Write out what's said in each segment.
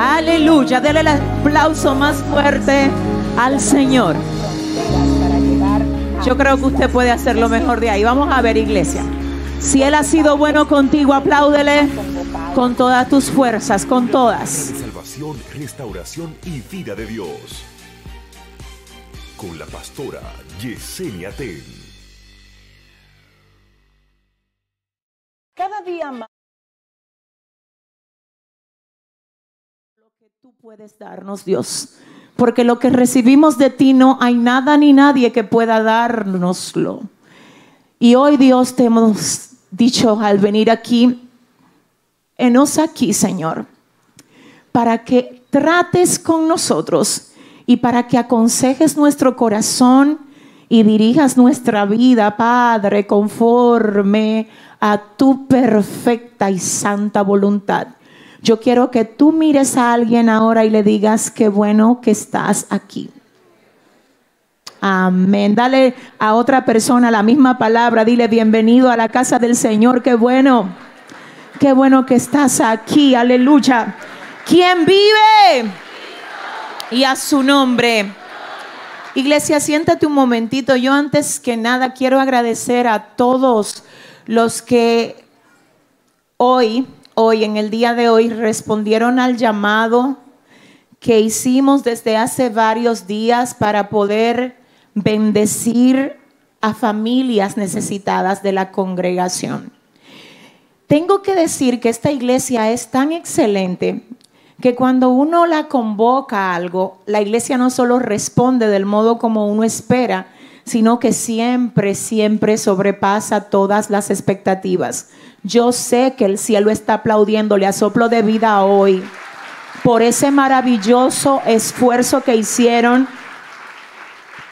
Aleluya. Dele el aplauso más fuerte al Señor. Yo creo que usted puede hacer lo mejor de ahí. Vamos a ver, iglesia. Si Él ha sido bueno contigo, apláudele con todas tus fuerzas, con todas. Salvación, restauración y vida de Dios. Con la pastora Yesenia Ten. Cada día más. Puedes darnos, Dios. Porque lo que recibimos de ti no hay nada ni nadie que pueda dárnoslo. Y hoy, Dios, te hemos dicho al venir aquí, enos aquí, Señor, para que trates con nosotros y para que aconsejes nuestro corazón y dirijas nuestra vida, Padre, conforme a tu perfecta y santa voluntad. Yo quiero que tú mires a alguien ahora y le digas qué bueno que estás aquí. Amén. Dale a otra persona la misma palabra. Dile bienvenido a la casa del Señor. Qué bueno. Qué bueno que estás aquí. Aleluya. ¿Quién vive? Y a su nombre. Iglesia, siéntate un momentito. Yo antes que nada quiero agradecer a todos los que hoy, hoy, en el día de hoy, respondieron al llamado que hicimos desde hace varios días para poder bendecir a familias necesitadas de la congregación. Tengo que decir que esta iglesia es tan excelente que cuando uno la convoca a algo, la iglesia no solo responde del modo como uno espera, sino que siempre, siempre sobrepasa todas las expectativas. Yo sé que el cielo está aplaudiéndole a soplo de vida hoy por ese maravilloso esfuerzo que hicieron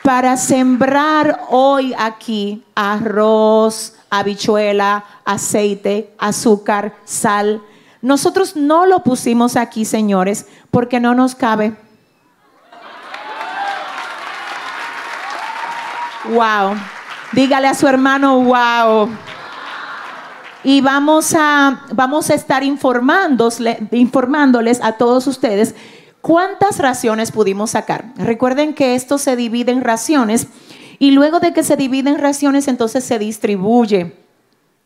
para sembrar hoy aquí arroz, habichuela, aceite, azúcar, sal. Nosotros no lo pusimos aquí, señores, porque no nos cabe. Wow. Dígale a su hermano, wow. Y vamos a, vamos a estar informándoles a todos ustedes ¿Cuántas raciones pudimos sacar? Recuerden que esto se divide en raciones y luego de que se divide en raciones entonces se distribuye.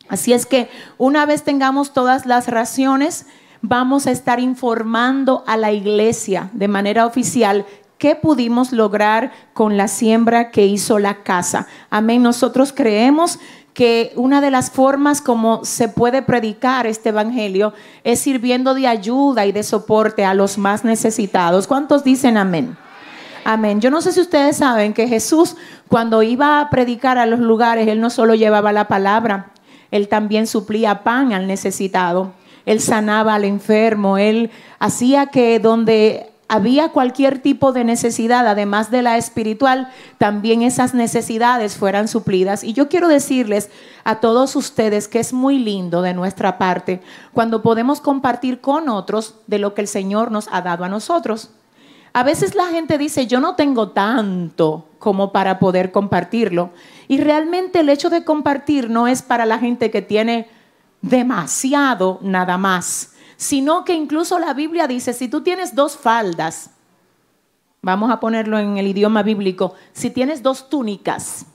Así es que una vez tengamos todas las raciones, vamos a estar informando a la iglesia de manera oficial qué pudimos lograr con la siembra que hizo la casa. Amén. Nosotros creemos que una de las formas como se puede predicar este evangelio es sirviendo de ayuda y de soporte a los más necesitados. ¿Cuántos dicen amén? Amén. Yo no sé si ustedes saben que Jesús cuando iba a predicar a los lugares, él no solo llevaba la palabra, él también suplía pan al necesitado. Él sanaba al enfermo, él hacía que donde había cualquier tipo de necesidad, además de la espiritual, también esas necesidades fueran suplidas. Y yo quiero decirles a todos ustedes que es muy lindo de nuestra parte cuando podemos compartir con otros de lo que el Señor nos ha dado a nosotros. A veces la gente dice, yo no tengo tanto como para poder compartirlo. Y realmente el hecho de compartir no es para la gente que tiene demasiado nada más sino que incluso la Biblia dice, si tú tienes dos faldas, vamos a ponerlo en el idioma bíblico, si tienes dos túnicas,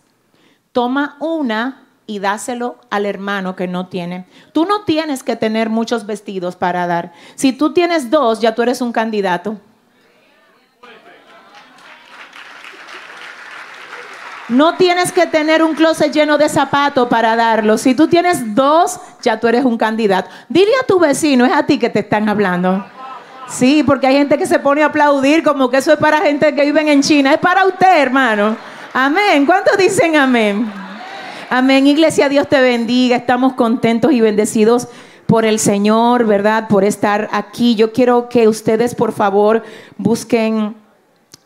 toma una y dáselo al hermano que no tiene. Tú no tienes que tener muchos vestidos para dar. Si tú tienes dos, ya tú eres un candidato. No tienes que tener un closet lleno de zapatos para darlo. Si tú tienes dos, ya tú eres un candidato. Dile a tu vecino, es a ti que te están hablando. Sí, porque hay gente que se pone a aplaudir como que eso es para gente que vive en China. Es para usted, hermano. Amén. ¿Cuántos dicen amén? Amén. Iglesia, Dios te bendiga. Estamos contentos y bendecidos por el Señor, ¿verdad? Por estar aquí. Yo quiero que ustedes, por favor, busquen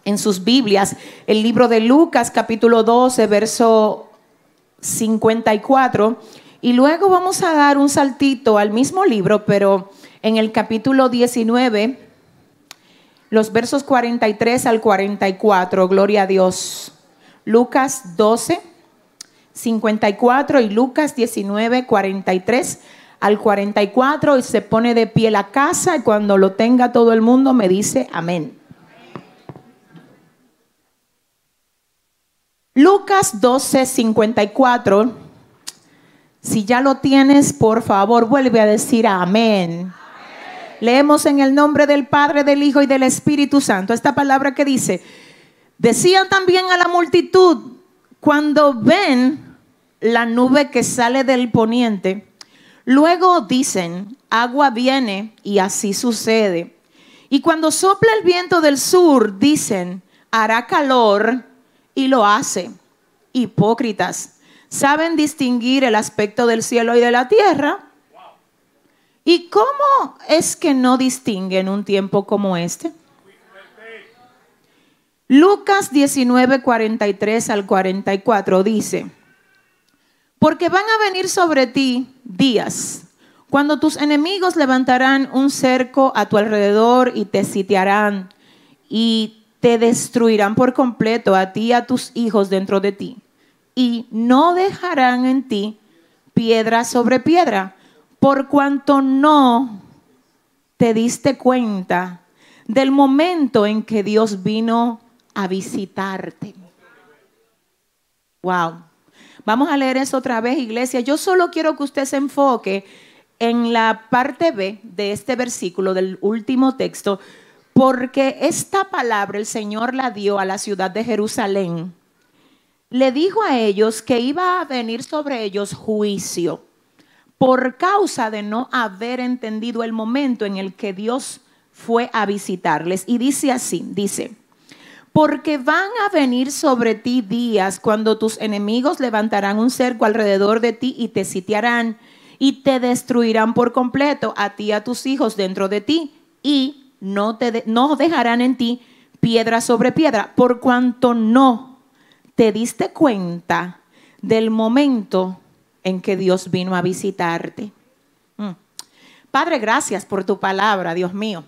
en sus Biblias el libro de Lucas capítulo 12, verso 54. Y luego vamos a dar un saltito al mismo libro, pero en el capítulo 19, los versos 43 al 44, gloria a Dios. Lucas 12, 54 y Lucas 19, 43 al 44 y se pone de pie la casa y cuando lo tenga todo el mundo me dice amén. Lucas 12, 54. Si ya lo tienes, por favor, vuelve a decir amén. Leemos en el nombre del Padre, del Hijo y del Espíritu Santo. Esta palabra que dice, decían también a la multitud, cuando ven la nube que sale del poniente, luego dicen, agua viene y así sucede. Y cuando sopla el viento del sur, dicen, hará calor y lo hace. Hipócritas, ¿saben distinguir el aspecto del cielo y de la tierra? ¿Y cómo es que no distinguen un tiempo como este? Lucas 19, 43 al 44 dice, porque van a venir sobre ti días cuando tus enemigos levantarán un cerco a tu alrededor y te sitiarán y te destruirán por completo a ti y a tus hijos dentro de ti. Y no dejarán en ti piedra sobre piedra por cuanto no te diste cuenta del momento en que Dios vino a visitarte. Wow. Vamos a leer eso otra vez, iglesia. Yo solo quiero que usted se enfoque en la parte B de este versículo, del último texto, porque esta palabra el Señor la dio a la ciudad de Jerusalén. Le dijo a ellos que iba a venir sobre ellos juicio por causa de no haber entendido el momento en el que Dios fue a visitarles. Y dice así, dice, porque van a venir sobre ti días cuando tus enemigos levantarán un cerco alrededor de ti y te sitiarán y te destruirán por completo a ti y a tus hijos dentro de ti y no, te no dejarán en ti piedra sobre piedra, por cuanto no te diste cuenta del momento en que Dios vino a visitarte. Mm. Padre, gracias por tu palabra, Dios mío.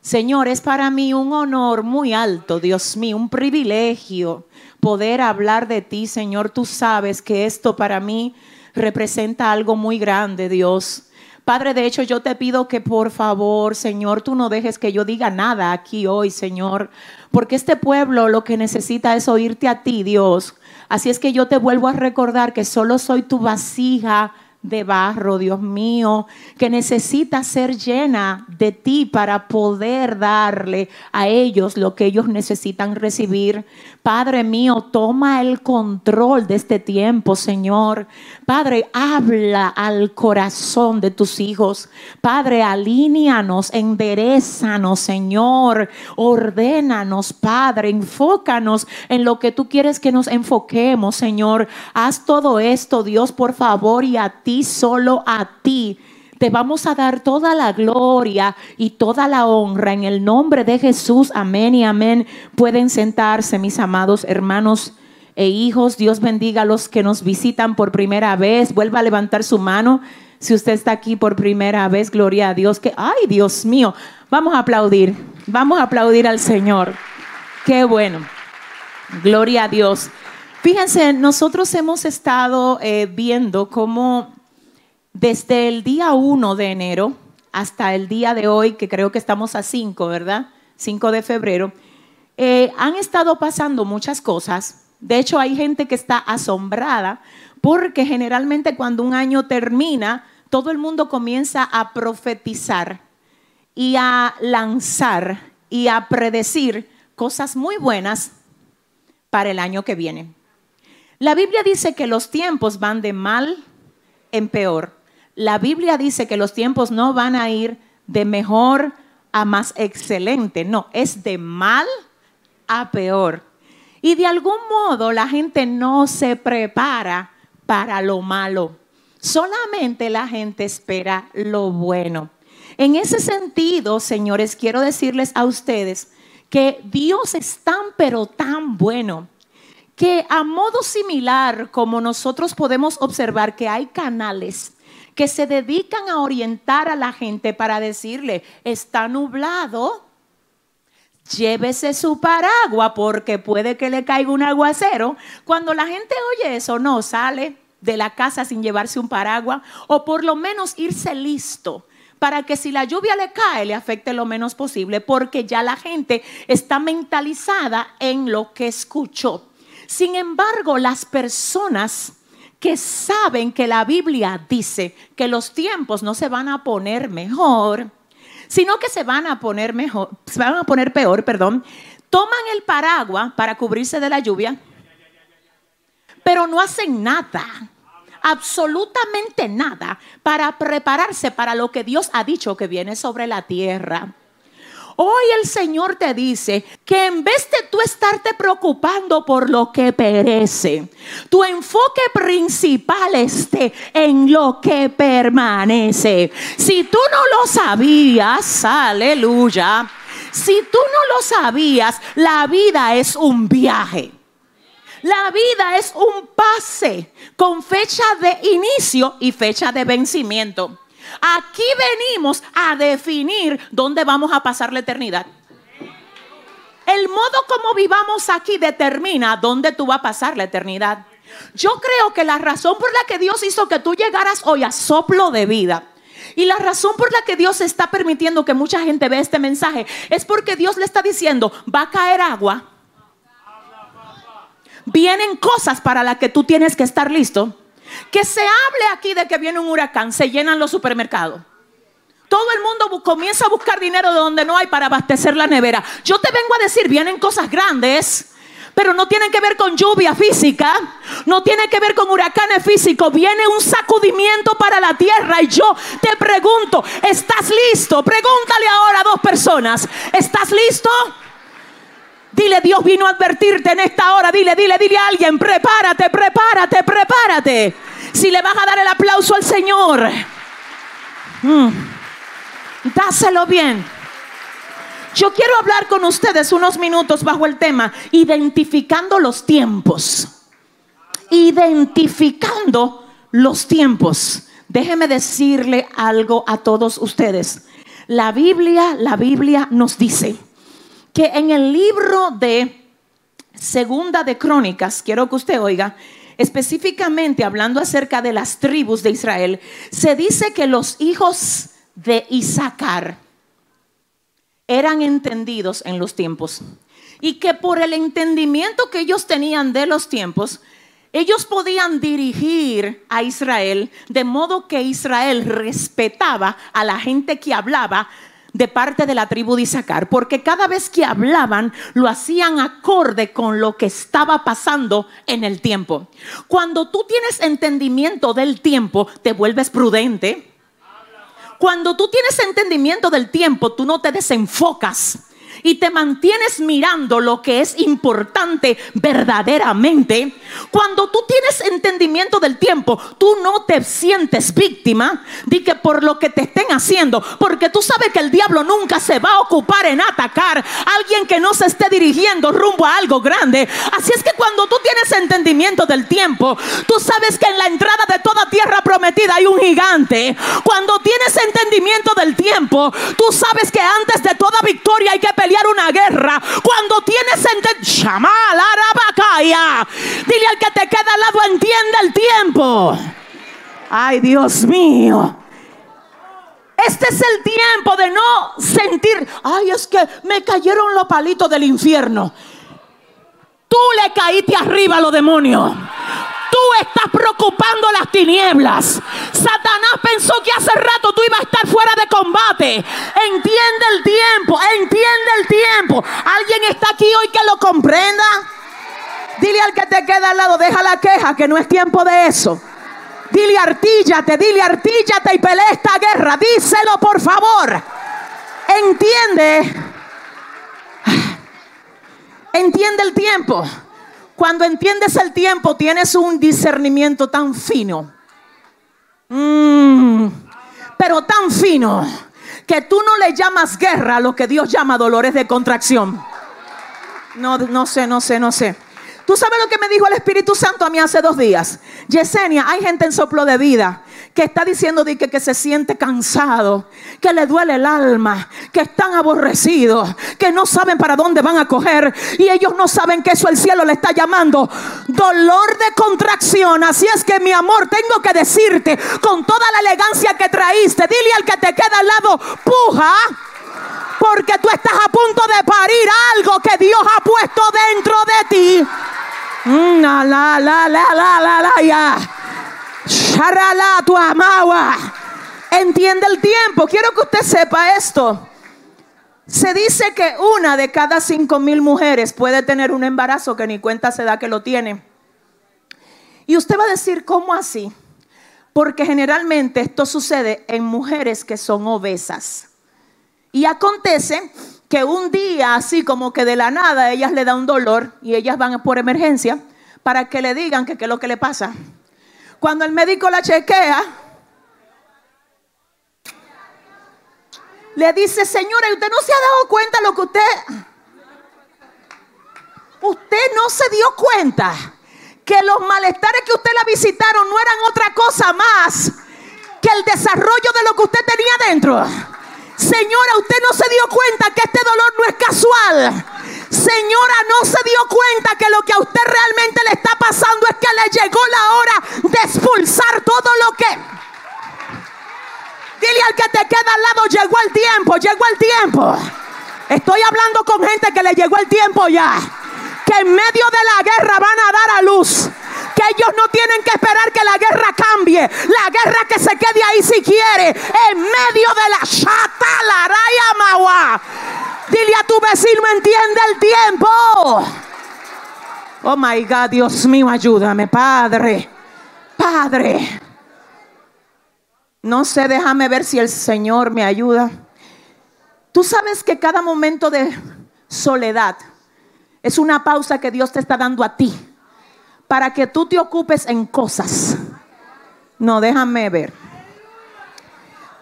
Señor, es para mí un honor muy alto, Dios mío, un privilegio poder hablar de ti, Señor. Tú sabes que esto para mí representa algo muy grande, Dios. Padre, de hecho yo te pido que por favor, Señor, tú no dejes que yo diga nada aquí hoy, Señor, porque este pueblo lo que necesita es oírte a ti, Dios. Así es que yo te vuelvo a recordar que solo soy tu vasija de barro, Dios mío, que necesita ser llena de ti para poder darle a ellos lo que ellos necesitan recibir. Padre mío, toma el control de este tiempo, Señor. Padre, habla al corazón de tus hijos. Padre, alíñanos, enderezanos, Señor. Ordénanos, Padre, enfócanos en lo que tú quieres que nos enfoquemos, Señor. Haz todo esto, Dios, por favor, y a ti, solo a ti te vamos a dar toda la gloria y toda la honra en el nombre de Jesús. Amén y amén. Pueden sentarse, mis amados hermanos e hijos. Dios bendiga a los que nos visitan por primera vez. Vuelva a levantar su mano. Si usted está aquí por primera vez, gloria a Dios. Que, ay, Dios mío. Vamos a aplaudir. Vamos a aplaudir al Señor. Qué bueno. Gloria a Dios. Fíjense, nosotros hemos estado eh, viendo cómo desde el día 1 de enero hasta el día de hoy, que creo que estamos a 5, ¿verdad? 5 de febrero, eh, han estado pasando muchas cosas. De hecho, hay gente que está asombrada porque generalmente cuando un año termina, todo el mundo comienza a profetizar y a lanzar y a predecir cosas muy buenas para el año que viene. La Biblia dice que los tiempos van de mal en peor. La Biblia dice que los tiempos no van a ir de mejor a más excelente, no, es de mal a peor. Y de algún modo la gente no se prepara para lo malo, solamente la gente espera lo bueno. En ese sentido, señores, quiero decirles a ustedes que Dios es tan, pero tan bueno, que a modo similar como nosotros podemos observar que hay canales que se dedican a orientar a la gente para decirle, está nublado, llévese su paraguas porque puede que le caiga un aguacero. Cuando la gente oye eso, no sale, de la casa sin llevarse un paraguas o por lo menos irse listo para que si la lluvia le cae le afecte lo menos posible porque ya la gente está mentalizada en lo que escuchó. Sin embargo, las personas que saben que la Biblia dice que los tiempos no se van a poner mejor, sino que se van a poner mejor, se van a poner peor, perdón, toman el paraguas para cubrirse de la lluvia, pero no hacen nada, absolutamente nada, para prepararse para lo que Dios ha dicho que viene sobre la tierra. Hoy el Señor te dice que en vez de tú estarte preocupando por lo que perece, tu enfoque principal esté en lo que permanece. Si tú no lo sabías, aleluya. Si tú no lo sabías, la vida es un viaje. La vida es un pase con fecha de inicio y fecha de vencimiento. Aquí venimos a definir dónde vamos a pasar la eternidad. El modo como vivamos aquí determina dónde tú vas a pasar la eternidad. Yo creo que la razón por la que Dios hizo que tú llegaras hoy a soplo de vida y la razón por la que Dios está permitiendo que mucha gente vea este mensaje es porque Dios le está diciendo, va a caer agua. Vienen cosas para las que tú tienes que estar listo. Que se hable aquí de que viene un huracán, se llenan los supermercados. Todo el mundo comienza a buscar dinero de donde no hay para abastecer la nevera. Yo te vengo a decir, vienen cosas grandes, pero no tienen que ver con lluvia física, no tiene que ver con huracanes físicos. Viene un sacudimiento para la tierra y yo te pregunto, ¿estás listo? Pregúntale ahora a dos personas, ¿estás listo? Dile, Dios vino a advertirte en esta hora. Dile, dile, dile a alguien, prepárate, prepárate, prepárate. Si le vas a dar el aplauso al Señor, mm, dáselo bien. Yo quiero hablar con ustedes unos minutos bajo el tema, identificando los tiempos. Identificando los tiempos. Déjeme decirle algo a todos ustedes. La Biblia, la Biblia nos dice que en el libro de Segunda de Crónicas, quiero que usted oiga, específicamente hablando acerca de las tribus de Israel, se dice que los hijos de Isaacar eran entendidos en los tiempos y que por el entendimiento que ellos tenían de los tiempos, ellos podían dirigir a Israel de modo que Israel respetaba a la gente que hablaba de parte de la tribu de Isaacar, porque cada vez que hablaban lo hacían acorde con lo que estaba pasando en el tiempo. Cuando tú tienes entendimiento del tiempo, te vuelves prudente. Cuando tú tienes entendimiento del tiempo, tú no te desenfocas y te mantienes mirando lo que es importante verdaderamente, cuando tú tienes entendimiento del tiempo, tú no te sientes víctima de que por lo que te estén haciendo, porque tú sabes que el diablo nunca se va a ocupar en atacar a alguien que no se esté dirigiendo rumbo a algo grande. Así es que cuando tú tienes entendimiento del tiempo, tú sabes que en la entrada de toda tierra prometida hay un gigante. Cuando tienes entendimiento del tiempo, tú sabes que antes de toda victoria hay que pelear una guerra, cuando tienes arabacaya dile al que te queda al lado, entiende el tiempo. Ay, Dios mío. Este es el tiempo de no sentir, ay, es que me cayeron los palitos del infierno. Tú le caíste arriba a los demonios. Estás preocupando las tinieblas. Satanás pensó que hace rato tú ibas a estar fuera de combate. Entiende el tiempo, entiende el tiempo. ¿Alguien está aquí hoy que lo comprenda? Dile al que te queda al lado, deja la queja, que no es tiempo de eso. Dile artíllate, dile artíllate y pelea esta guerra. Díselo por favor. Entiende. Entiende el tiempo. Cuando entiendes el tiempo, tienes un discernimiento tan fino. Mm, pero tan fino que tú no le llamas guerra a lo que Dios llama dolores de contracción. No, no sé, no sé, no sé. Tú sabes lo que me dijo el Espíritu Santo a mí hace dos días. Yesenia, hay gente en soplo de vida que está diciendo que, que se siente cansado, que le duele el alma, que están aborrecidos, que no saben para dónde van a coger y ellos no saben que eso el cielo le está llamando dolor de contracción. Así es que mi amor, tengo que decirte con toda la elegancia que traíste, dile al que te queda al lado, puja porque tú estás a punto de parir algo que Dios ha puesto dentro de ti. Mm, la, la, la, la, la, la, ya. Tu amagua. Entiende el tiempo. Quiero que usted sepa esto. Se dice que una de cada cinco mil mujeres puede tener un embarazo que ni cuenta se da que lo tiene. Y usted va a decir, ¿cómo así? Porque generalmente esto sucede en mujeres que son obesas. Y acontece que un día, así como que de la nada, ellas le da un dolor y ellas van por emergencia para que le digan que qué es lo que le pasa. Cuando el médico la chequea, le dice, señora, ¿y usted no se ha dado cuenta lo que usted... Usted no se dio cuenta que los malestares que usted la visitaron no eran otra cosa más que el desarrollo de lo que usted tenía dentro. Señora, usted no se dio cuenta que este dolor no es casual. Señora, no se dio cuenta que lo que a usted realmente le está pasando es que le llegó la hora de expulsar todo lo que... Dile al que te queda al lado, llegó el tiempo, llegó el tiempo. Estoy hablando con gente que le llegó el tiempo ya. Que en medio de la guerra van a dar a luz que ellos no tienen que esperar que la guerra cambie. La guerra que se quede ahí si quiere. En medio de la chata, la raya Dile a tu vecino, entiende el tiempo. Oh my God, Dios mío, ayúdame, Padre. Padre. No sé, déjame ver si el Señor me ayuda. Tú sabes que cada momento de soledad es una pausa que Dios te está dando a ti para que tú te ocupes en cosas. No, déjame ver.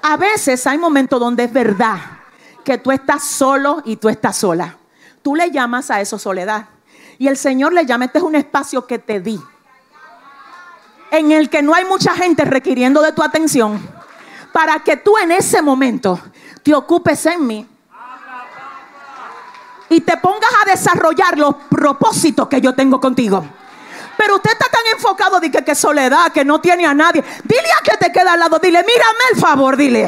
A veces hay momentos donde es verdad que tú estás solo y tú estás sola. Tú le llamas a eso soledad. Y el Señor le llama, este es un espacio que te di. En el que no hay mucha gente requiriendo de tu atención. Para que tú en ese momento te ocupes en mí. Y te pongas a desarrollar los propósitos que yo tengo contigo. Pero usted está tan enfocado de que, que soledad, que no tiene a nadie. Dile a que te queda al lado, dile, mírame el favor, dile.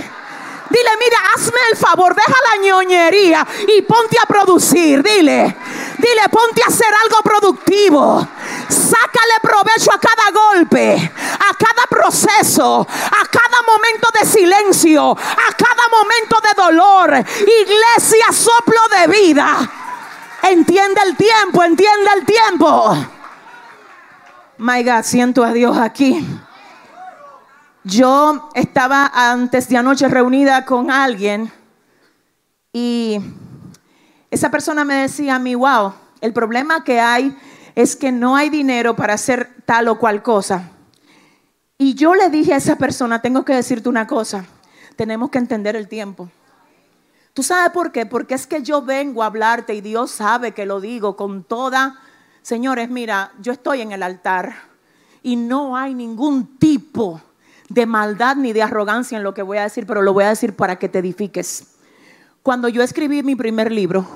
Dile, mira, hazme el favor, deja la ñoñería y ponte a producir. Dile, dile, ponte a hacer algo productivo. Sácale provecho a cada golpe, a cada proceso, a cada momento de silencio, a cada momento de dolor. Iglesia, soplo de vida. Entiende el tiempo, entiende el tiempo. My God, siento a Dios aquí. Yo estaba antes de anoche reunida con alguien y esa persona me decía a mí, wow, el problema que hay es que no hay dinero para hacer tal o cual cosa. Y yo le dije a esa persona, tengo que decirte una cosa, tenemos que entender el tiempo. ¿Tú sabes por qué? Porque es que yo vengo a hablarte y Dios sabe que lo digo con toda Señores, mira, yo estoy en el altar y no hay ningún tipo de maldad ni de arrogancia en lo que voy a decir, pero lo voy a decir para que te edifiques. Cuando yo escribí mi primer libro,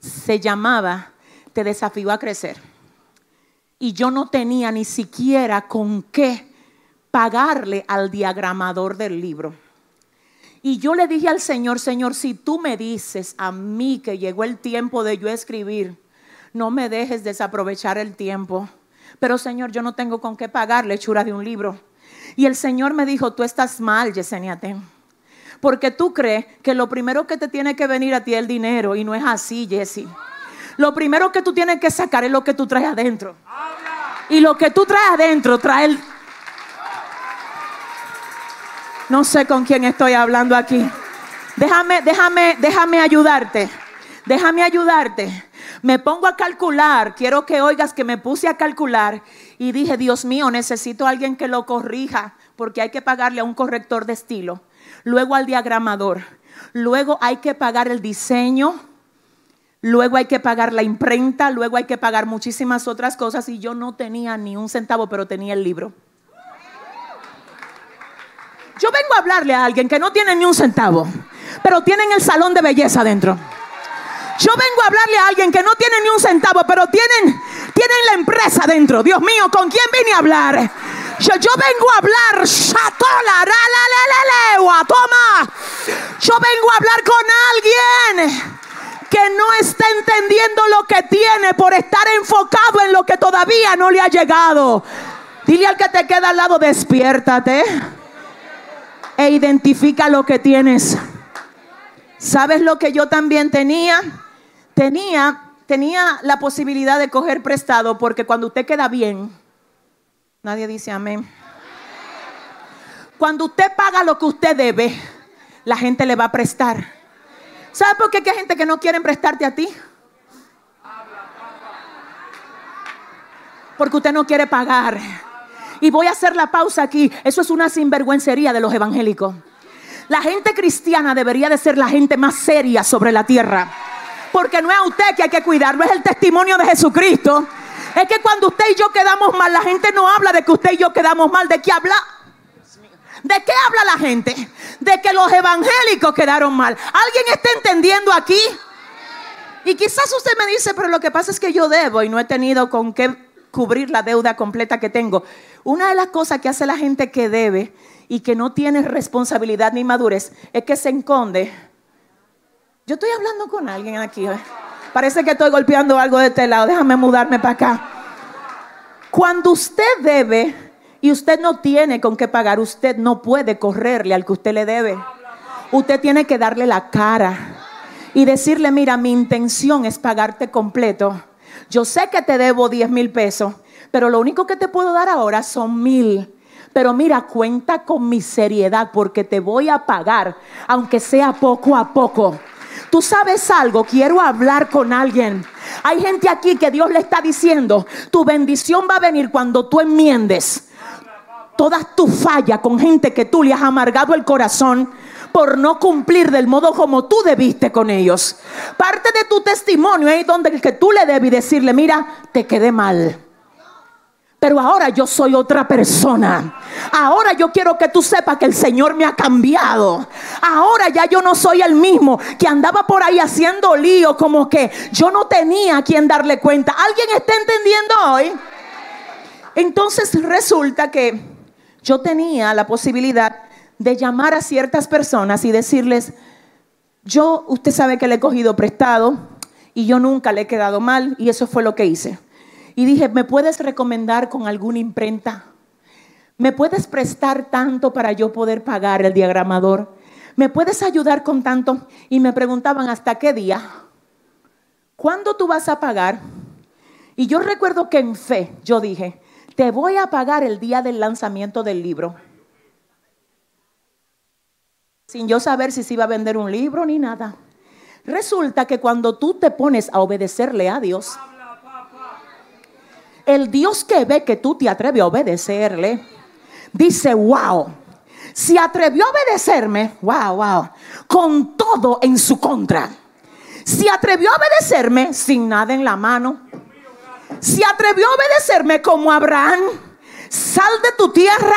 se llamaba Te desafío a crecer. Y yo no tenía ni siquiera con qué pagarle al diagramador del libro. Y yo le dije al Señor, Señor, si tú me dices a mí que llegó el tiempo de yo escribir, no me dejes desaprovechar el tiempo. Pero Señor, yo no tengo con qué pagar la hechura de un libro. Y el Señor me dijo, tú estás mal, Yesenia Porque tú crees que lo primero que te tiene que venir a ti es el dinero. Y no es así, Jesse. Lo primero que tú tienes que sacar es lo que tú traes adentro. Y lo que tú traes adentro trae el... No sé con quién estoy hablando aquí. Déjame, déjame, déjame ayudarte. Déjame ayudarte. Me pongo a calcular, quiero que oigas que me puse a calcular y dije, Dios mío, necesito a alguien que lo corrija porque hay que pagarle a un corrector de estilo, luego al diagramador, luego hay que pagar el diseño, luego hay que pagar la imprenta, luego hay que pagar muchísimas otras cosas y yo no tenía ni un centavo, pero tenía el libro. Yo vengo a hablarle a alguien que no tiene ni un centavo, pero tienen el salón de belleza dentro. Yo vengo a hablarle a alguien que no tiene ni un centavo, pero tienen, tienen la empresa dentro. Dios mío, ¿con quién vine a hablar? Yo, yo vengo a hablar, Shatola, toma. Yo vengo a hablar con alguien que no está entendiendo lo que tiene por estar enfocado en lo que todavía no le ha llegado. Dile al que te queda al lado, despiértate e identifica lo que tienes. ¿Sabes lo que yo también tenía? Tenía, tenía la posibilidad de coger prestado porque cuando usted queda bien, nadie dice amén. Cuando usted paga lo que usted debe, la gente le va a prestar. ¿Sabe por qué hay gente que no quiere prestarte a ti? Porque usted no quiere pagar. Y voy a hacer la pausa aquí. Eso es una sinvergüencería de los evangélicos. La gente cristiana debería de ser la gente más seria sobre la tierra. Porque no es a usted que hay que cuidarlo, es el testimonio de Jesucristo. Es que cuando usted y yo quedamos mal, la gente no habla de que usted y yo quedamos mal. ¿De qué habla? ¿De qué habla la gente? De que los evangélicos quedaron mal. ¿Alguien está entendiendo aquí? Y quizás usted me dice, pero lo que pasa es que yo debo y no he tenido con qué cubrir la deuda completa que tengo. Una de las cosas que hace la gente que debe y que no tiene responsabilidad ni madurez es que se esconde. Yo estoy hablando con alguien aquí. ¿eh? Parece que estoy golpeando algo de este lado. Déjame mudarme para acá. Cuando usted debe y usted no tiene con qué pagar, usted no puede correrle al que usted le debe. Usted tiene que darle la cara y decirle, mira, mi intención es pagarte completo yo sé que te debo 10 mil pesos, pero lo único que te puedo dar ahora son mil. Pero mira, cuenta con mi seriedad porque te voy a pagar, aunque sea poco a poco. Tú sabes algo, quiero hablar con alguien. Hay gente aquí que Dios le está diciendo, tu bendición va a venir cuando tú enmiendes todas tus fallas con gente que tú le has amargado el corazón por no cumplir del modo como tú debiste con ellos. Parte de tu testimonio es donde el que tú le debes decirle, mira, te quedé mal. Pero ahora yo soy otra persona. Ahora yo quiero que tú sepas que el Señor me ha cambiado. Ahora ya yo no soy el mismo que andaba por ahí haciendo lío como que yo no tenía a quien darle cuenta. ¿Alguien está entendiendo hoy? Entonces resulta que yo tenía la posibilidad de llamar a ciertas personas y decirles, yo, usted sabe que le he cogido prestado y yo nunca le he quedado mal y eso fue lo que hice. Y dije, ¿me puedes recomendar con alguna imprenta? ¿Me puedes prestar tanto para yo poder pagar el diagramador? ¿Me puedes ayudar con tanto? Y me preguntaban, ¿hasta qué día? ¿Cuándo tú vas a pagar? Y yo recuerdo que en fe yo dije, te voy a pagar el día del lanzamiento del libro sin yo saber si se iba a vender un libro ni nada. Resulta que cuando tú te pones a obedecerle a Dios, el Dios que ve que tú te atreves a obedecerle, dice, wow, si atrevió a obedecerme, wow, wow, con todo en su contra. Si atrevió a obedecerme sin nada en la mano. Si atrevió a obedecerme como Abraham, sal de tu tierra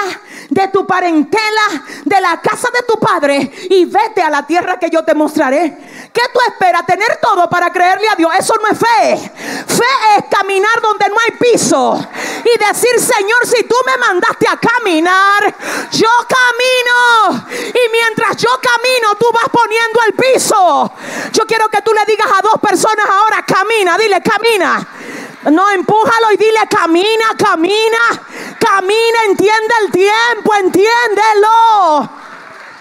de tu parentela, de la casa de tu padre y vete a la tierra que yo te mostraré. ¿Qué tú esperas? Tener todo para creerle a Dios. Eso no es fe. Fe es caminar donde no hay piso y decir, Señor, si tú me mandaste a caminar, yo camino. Y mientras yo camino, tú vas poniendo el piso. Yo quiero que tú le digas a dos personas ahora, camina, dile, camina. No, empújalo y dile, camina, camina, camina, entiende el tiempo, entiéndelo.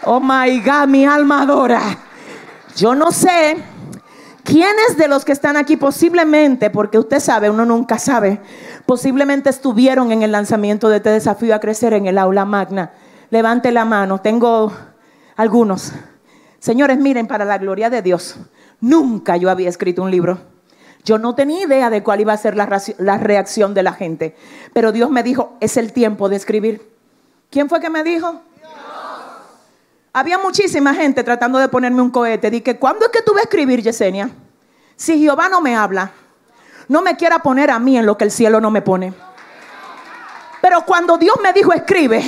Oh my God, mi alma adora. Yo no sé quiénes de los que están aquí posiblemente, porque usted sabe, uno nunca sabe, posiblemente estuvieron en el lanzamiento de este desafío a crecer en el aula magna. Levante la mano, tengo algunos. Señores, miren, para la gloria de Dios, nunca yo había escrito un libro. Yo no tenía idea de cuál iba a ser la, reacción de la gente, pero Dios me dijo, es el tiempo de escribir. ¿Quién fue que me dijo? Había muchísima gente tratando de ponerme un cohete. Dije, ¿cuándo es que tú vas a escribir, Yesenia? Si Jehová no me habla, no me quiera poner a mí en lo que el cielo no me pone. Pero cuando Dios me dijo escribe,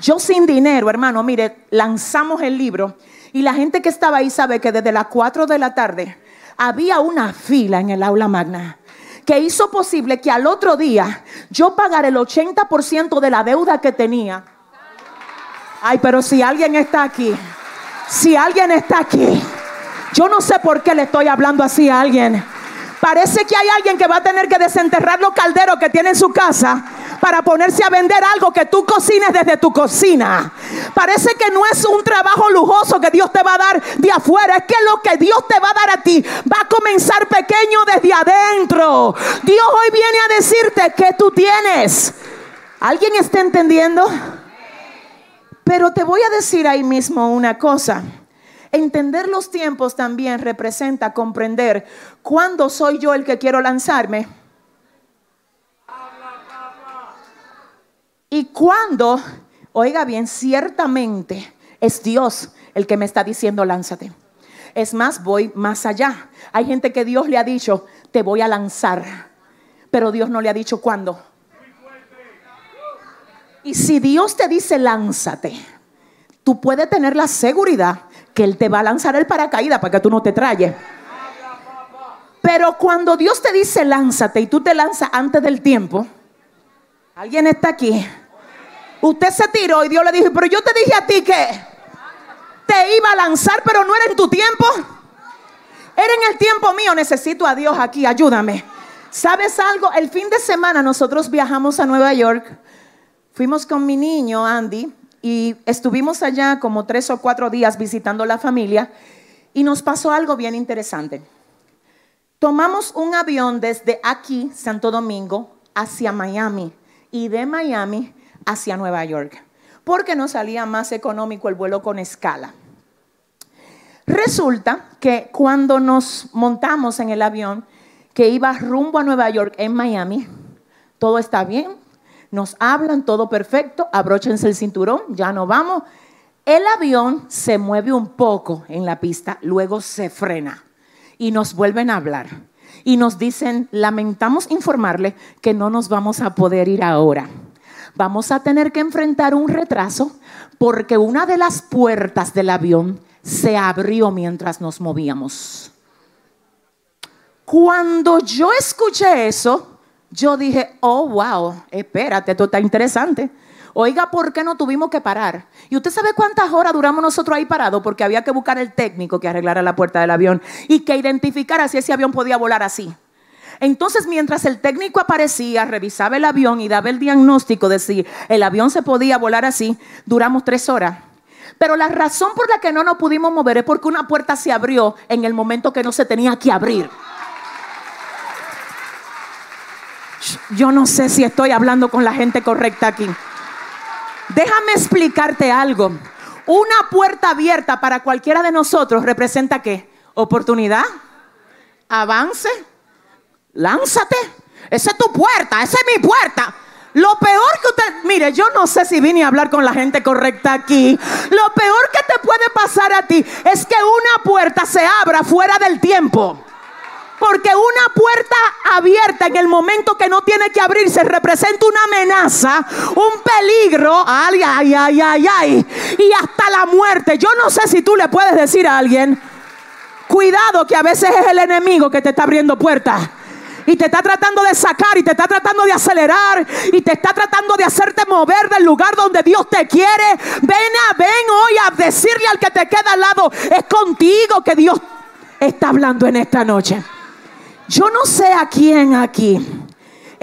yo sin dinero, hermano, mire, lanzamos el libro y la gente que estaba ahí sabe que desde las 4 de la tarde había una fila en el aula magna que hizo posible que al otro día yo pagara el 80% de la deuda que tenía. Ay, pero si alguien está aquí, si alguien está aquí, yo no sé por qué le estoy hablando así a alguien. Parece que hay alguien que va a tener que desenterrar los calderos que tiene en su casa para ponerse a vender algo que tú cocines desde tu cocina. Parece que no es un trabajo lujoso que Dios te va a dar de afuera, es que lo que Dios te va a dar a ti va a comenzar pequeño desde adentro. Dios hoy viene a decirte que tú tienes. ¿Alguien está entendiendo? Pero te voy a decir ahí mismo una cosa. Entender los tiempos también representa comprender cuándo soy yo el que quiero lanzarme. Y cuándo, oiga bien, ciertamente es Dios el que me está diciendo lánzate. Es más, voy más allá. Hay gente que Dios le ha dicho, te voy a lanzar, pero Dios no le ha dicho cuándo. Y si Dios te dice lánzate, tú puedes tener la seguridad que Él te va a lanzar el paracaídas para que tú no te trayes. Pero cuando Dios te dice lánzate y tú te lanzas antes del tiempo, alguien está aquí. Usted se tiró y Dios le dijo, pero yo te dije a ti que te iba a lanzar, pero no era en tu tiempo. Era en el tiempo mío, necesito a Dios aquí, ayúdame. ¿Sabes algo? El fin de semana nosotros viajamos a Nueva York. Fuimos con mi niño, Andy, y estuvimos allá como tres o cuatro días visitando la familia y nos pasó algo bien interesante. Tomamos un avión desde aquí, Santo Domingo, hacia Miami y de Miami hacia Nueva York, porque nos salía más económico el vuelo con escala. Resulta que cuando nos montamos en el avión que iba rumbo a Nueva York en Miami, todo está bien, nos hablan, todo perfecto, abróchense el cinturón, ya no vamos. El avión se mueve un poco en la pista, luego se frena y nos vuelven a hablar. Y nos dicen, lamentamos informarle que no nos vamos a poder ir ahora. Vamos a tener que enfrentar un retraso porque una de las puertas del avión se abrió mientras nos movíamos. Cuando yo escuché eso, yo dije, oh, wow, espérate, esto está interesante. Oiga, ¿por qué no tuvimos que parar? ¿Y usted sabe cuántas horas duramos nosotros ahí parados? Porque había que buscar el técnico que arreglara la puerta del avión y que identificara si ese avión podía volar así. Entonces, mientras el técnico aparecía, revisaba el avión y daba el diagnóstico de si el avión se podía volar así, duramos tres horas. Pero la razón por la que no nos pudimos mover es porque una puerta se abrió en el momento que no se tenía que abrir. Yo no sé si estoy hablando con la gente correcta aquí. Déjame explicarte algo. Una puerta abierta para cualquiera de nosotros representa qué? Oportunidad, avance, lánzate. Esa es tu puerta, esa es mi puerta. Lo peor que usted, mire, yo no sé si vine a hablar con la gente correcta aquí. Lo peor que te puede pasar a ti es que una puerta se abra fuera del tiempo. Porque una puerta abierta en el momento que no tiene que abrirse representa una amenaza, un peligro, ay, ay, ay, ay, ay, y hasta la muerte. Yo no sé si tú le puedes decir a alguien, cuidado que a veces es el enemigo que te está abriendo puertas y te está tratando de sacar y te está tratando de acelerar y te está tratando de hacerte mover del lugar donde Dios te quiere. Ven a, ven hoy a decirle al que te queda al lado, es contigo que Dios está hablando en esta noche. Yo no sé a quién aquí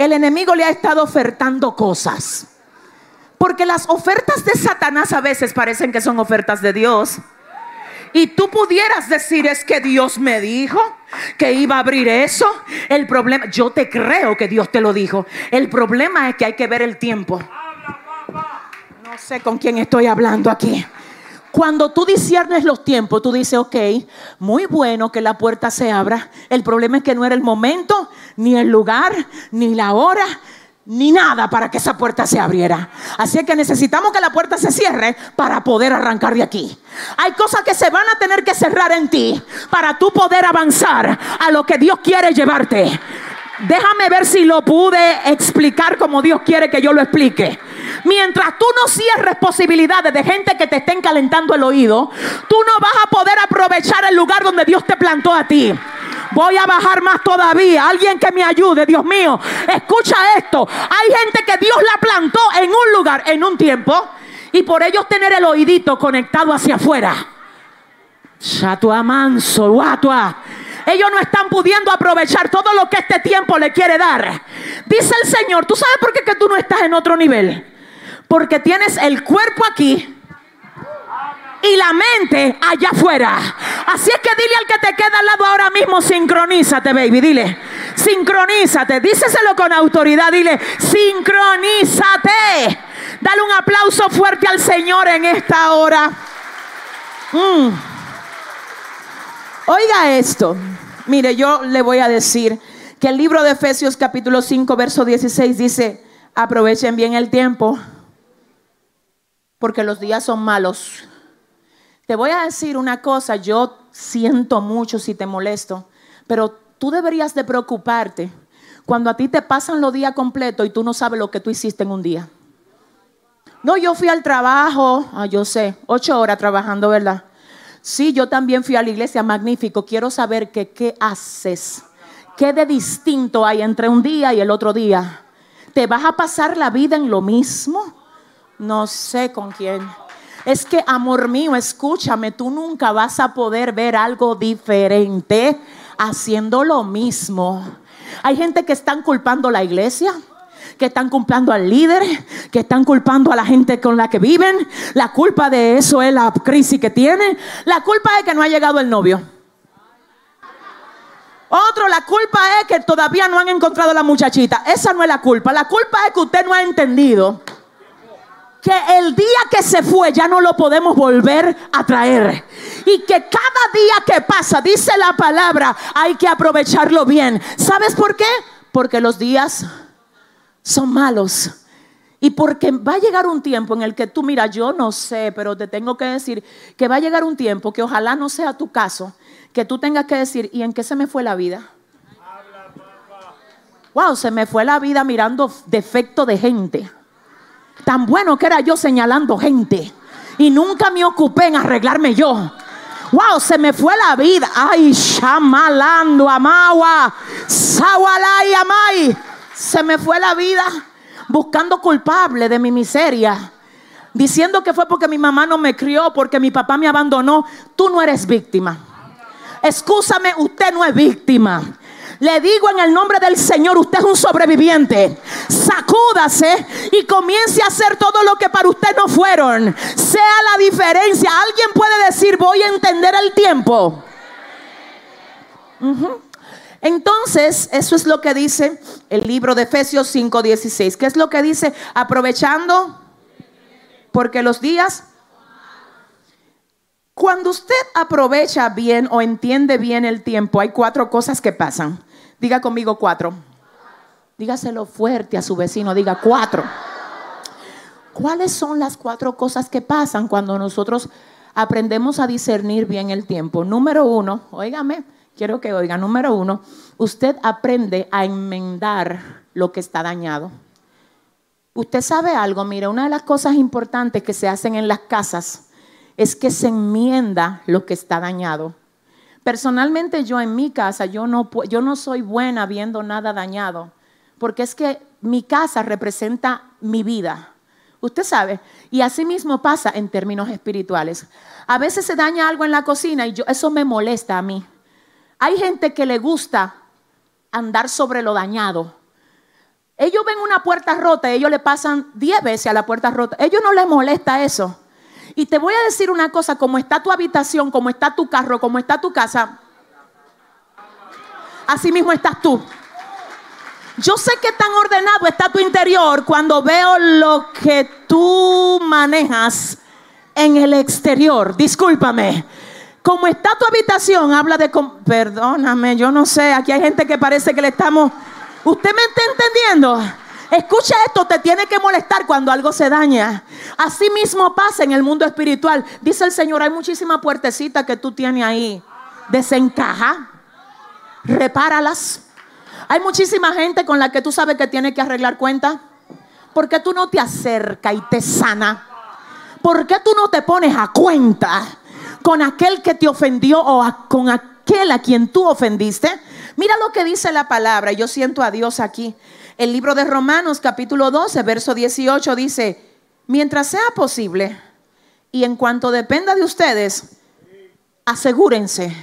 el enemigo le ha estado ofertando cosas. Porque las ofertas de Satanás a veces parecen que son ofertas de Dios. Y tú pudieras decir es que Dios me dijo que iba a abrir eso. El problema, yo te creo que Dios te lo dijo. El problema es que hay que ver el tiempo. No sé con quién estoy hablando aquí. Cuando tú disiernes los tiempos, tú dices, ok, muy bueno que la puerta se abra. El problema es que no era el momento, ni el lugar, ni la hora. Ni nada para que esa puerta se abriera. Así que necesitamos que la puerta se cierre para poder arrancar de aquí. Hay cosas que se van a tener que cerrar en ti para tú poder avanzar a lo que Dios quiere llevarte. Déjame ver si lo pude explicar como Dios quiere que yo lo explique. Mientras tú no cierres posibilidades de gente que te estén calentando el oído, tú no vas a poder aprovechar el lugar donde Dios te plantó a ti. Voy a bajar más todavía. Alguien que me ayude, Dios mío. Escucha esto. Hay gente que Dios la plantó en un lugar, en un tiempo, y por ellos tener el oídito conectado hacia afuera. Chatua manso, guatua. Ellos no están pudiendo aprovechar todo lo que este tiempo le quiere dar. Dice el Señor, ¿tú sabes por qué que tú no estás en otro nivel? Porque tienes el cuerpo aquí y la mente allá afuera. Así es que dile al que te queda al lado ahora mismo, sincronízate, baby, dile. Sincronízate, díceselo con autoridad, dile, sincronízate. Dale un aplauso fuerte al Señor en esta hora. Mm. Oiga esto. Mire, yo le voy a decir que el libro de Efesios capítulo 5, verso 16 dice, aprovechen bien el tiempo, porque los días son malos. Te voy a decir una cosa, yo siento mucho si te molesto, pero tú deberías de preocuparte cuando a ti te pasan los días completos y tú no sabes lo que tú hiciste en un día. No, yo fui al trabajo, ah, yo sé, ocho horas trabajando, ¿verdad? Sí, yo también fui a la iglesia, magnífico. Quiero saber que, qué haces, qué de distinto hay entre un día y el otro día. ¿Te vas a pasar la vida en lo mismo? No sé con quién. Es que, amor mío, escúchame, tú nunca vas a poder ver algo diferente haciendo lo mismo. Hay gente que están culpando la iglesia, que están culpando al líder, que están culpando a la gente con la que viven. La culpa de eso es la crisis que tienen. La culpa es que no ha llegado el novio. Otro, la culpa es que todavía no han encontrado a la muchachita. Esa no es la culpa. La culpa es que usted no ha entendido que el día que se fue ya no lo podemos volver a traer. Y que cada día que pasa, dice la palabra, hay que aprovecharlo bien. ¿Sabes por qué? Porque los días son malos. Y porque va a llegar un tiempo en el que tú, mira, yo no sé, pero te tengo que decir que va a llegar un tiempo que ojalá no sea tu caso, que tú tengas que decir, ¿y en qué se me fue la vida? Wow, se me fue la vida mirando defecto de gente. Tan bueno que era yo señalando gente. Y nunca me ocupé en arreglarme yo. Wow, se me fue la vida. Ay, shamalando, amawa, sawalay, amay. Se me fue la vida buscando culpable de mi miseria. Diciendo que fue porque mi mamá no me crió, porque mi papá me abandonó. Tú no eres víctima. Excúsame, usted no es víctima. Le digo en el nombre del Señor, usted es un sobreviviente. Sacúdase y comience a hacer todo lo que para usted no fueron. Sea la diferencia. Alguien puede decir, voy a entender el tiempo. Entonces, eso es lo que dice el libro de Efesios 5:16. ¿Qué es lo que dice? Aprovechando, porque los días cuando usted aprovecha bien o entiende bien el tiempo, hay cuatro cosas que pasan. Diga conmigo cuatro. Dígaselo fuerte a su vecino, diga cuatro. ¿Cuáles son las cuatro cosas que pasan cuando nosotros aprendemos a discernir bien el tiempo? Número uno, óigame, quiero que oiga, número uno, usted aprende a enmendar lo que está dañado. Usted sabe algo, mire, una de las cosas importantes que se hacen en las casas es que se enmienda lo que está dañado. Personalmente yo en mi casa, yo no, yo no soy buena viendo nada dañado, porque es que mi casa representa mi vida. Usted sabe, y así mismo pasa en términos espirituales. A veces se daña algo en la cocina y yo, eso me molesta a mí. Hay gente que le gusta andar sobre lo dañado. Ellos ven una puerta rota y ellos le pasan 10 veces a la puerta rota. Ellos no les molesta eso. Y te voy a decir una cosa, como está tu habitación, como está tu carro, como está tu casa, así mismo estás tú. Yo sé que tan ordenado está tu interior cuando veo lo que tú manejas en el exterior. Discúlpame. Como está tu habitación, habla de... Perdóname, yo no sé, aquí hay gente que parece que le estamos... ¿Usted me está entendiendo? Escucha esto, te tiene que molestar cuando algo se daña. Así mismo pasa en el mundo espiritual. Dice el Señor, hay muchísimas puertecitas que tú tienes ahí. Desencaja, repáralas. Hay muchísima gente con la que tú sabes que tienes que arreglar cuentas. ¿Por qué tú no te acercas y te sana? ¿Por qué tú no te pones a cuenta con aquel que te ofendió o con aquel a quien tú ofendiste? Mira lo que dice la palabra. Yo siento a Dios aquí. El libro de Romanos capítulo 12, verso 18 dice, mientras sea posible y en cuanto dependa de ustedes, asegúrense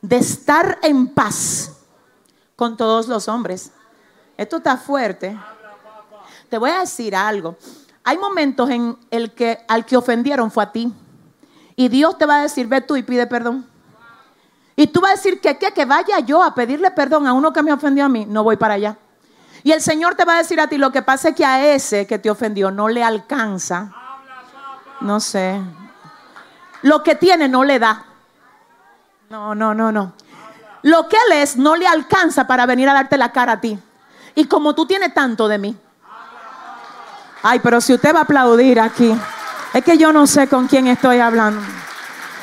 de estar en paz con todos los hombres. Esto está fuerte. Te voy a decir algo. Hay momentos en el que al que ofendieron fue a ti. Y Dios te va a decir, ve tú y pide perdón. Y tú vas a decir que, que vaya yo a pedirle perdón a uno que me ofendió a mí. No voy para allá. Y el Señor te va a decir a ti, lo que pasa es que a ese que te ofendió no le alcanza. No sé. Lo que tiene no le da. No, no, no, no. Lo que él es no le alcanza para venir a darte la cara a ti. Y como tú tienes tanto de mí. Ay, pero si usted va a aplaudir aquí, es que yo no sé con quién estoy hablando.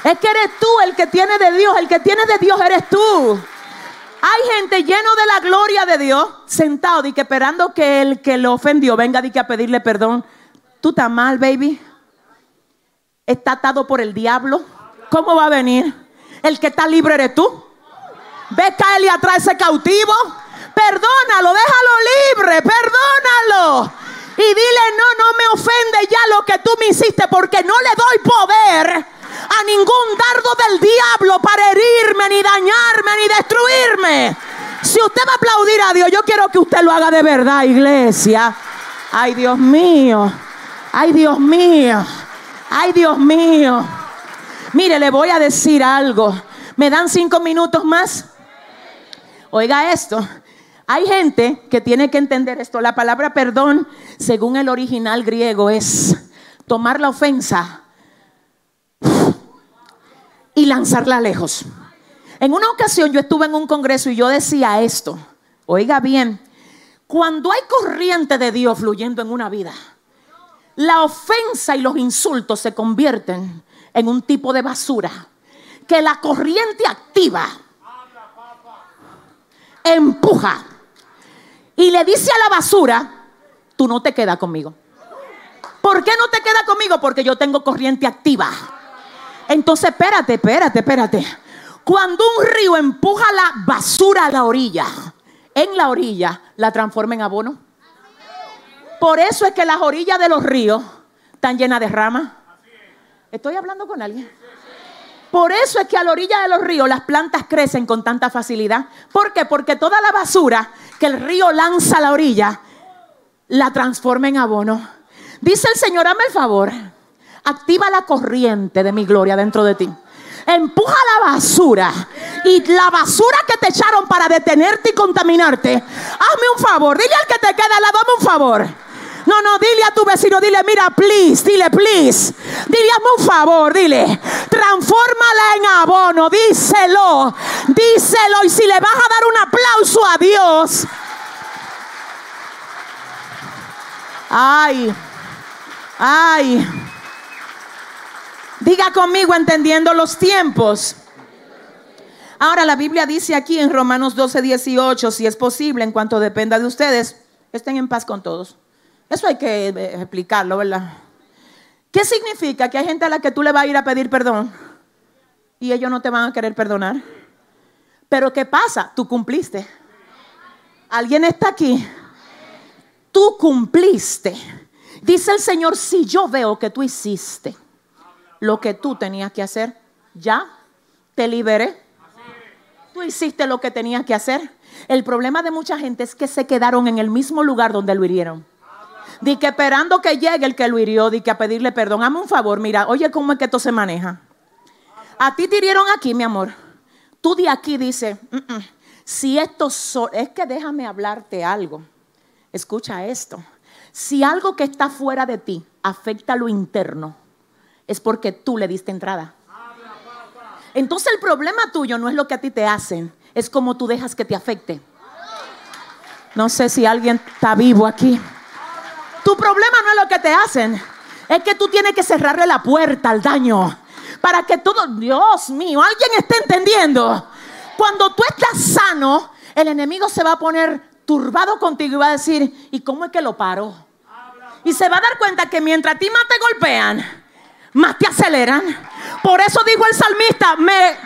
Es que eres tú el que tiene de Dios, el que tiene de Dios eres tú. Hay gente lleno de la gloria de Dios, sentado y que esperando que el que lo ofendió venga a pedirle perdón. Tú estás mal, baby. Está atado por el diablo. ¿Cómo va a venir? El que está libre eres tú. Ve caerle atrás ese cautivo. Perdónalo, déjalo libre, perdónalo. Y dile, no, no me ofende ya lo que tú me hiciste porque no le doy poder a ningún dardo del diablo para herirme, ni dañarme, ni destruirme. Si usted va a aplaudir a Dios, yo quiero que usted lo haga de verdad, iglesia. Ay, Dios mío. Ay, Dios mío. Ay, Dios mío. Mire, le voy a decir algo. ¿Me dan cinco minutos más? Oiga esto. Hay gente que tiene que entender esto. La palabra perdón, según el original griego, es tomar la ofensa y lanzarla lejos. En una ocasión yo estuve en un congreso y yo decía esto, oiga bien, cuando hay corriente de Dios fluyendo en una vida, la ofensa y los insultos se convierten en un tipo de basura que la corriente activa empuja y le dice a la basura, tú no te quedas conmigo. ¿Por qué no te quedas conmigo? Porque yo tengo corriente activa. Entonces, espérate, espérate, espérate. Cuando un río empuja la basura a la orilla, en la orilla la transforma en abono. Por eso es que las orillas de los ríos están llenas de ramas. Estoy hablando con alguien. Por eso es que a la orilla de los ríos las plantas crecen con tanta facilidad. ¿Por qué? Porque toda la basura que el río lanza a la orilla la transforma en abono. Dice el Señor, hazme el favor activa la corriente de mi gloria dentro de ti. Empuja la basura y la basura que te echaron para detenerte y contaminarte. Hazme un favor, dile al que te queda lado, dame un favor. No, no, dile a tu vecino, dile, mira, please, dile, please. Dile, hazme un favor, dile. Transfórmala en abono, díselo, díselo. Y si le vas a dar un aplauso a Dios. Ay, ay. Diga conmigo entendiendo los tiempos. Ahora la Biblia dice aquí en Romanos 12, 18, si es posible, en cuanto dependa de ustedes, estén en paz con todos. Eso hay que eh, explicarlo, ¿verdad? ¿Qué significa? Que hay gente a la que tú le vas a ir a pedir perdón y ellos no te van a querer perdonar. Pero ¿qué pasa? Tú cumpliste. ¿Alguien está aquí? Tú cumpliste. Dice el Señor, si yo veo que tú hiciste lo que tú tenías que hacer. Ya, te liberé. Tú hiciste lo que tenías que hacer. El problema de mucha gente es que se quedaron en el mismo lugar donde lo hirieron. Di que esperando que llegue el que lo hirió, di que a pedirle perdón. Hazme un favor, mira, oye cómo es que esto se maneja. A ti te hirieron aquí, mi amor. Tú de aquí dices, si esto es que déjame hablarte algo. Escucha esto. Si algo que está fuera de ti afecta lo interno, es porque tú le diste entrada. Entonces el problema tuyo no es lo que a ti te hacen, es como tú dejas que te afecte. No sé si alguien está vivo aquí. Tu problema no es lo que te hacen. Es que tú tienes que cerrarle la puerta al daño. Para que todo, Dios mío, alguien esté entendiendo. Cuando tú estás sano, el enemigo se va a poner turbado contigo y va a decir, ¿y cómo es que lo paro? Y se va a dar cuenta que mientras a ti más te golpean, más te aceleran. Por eso dijo el salmista, me,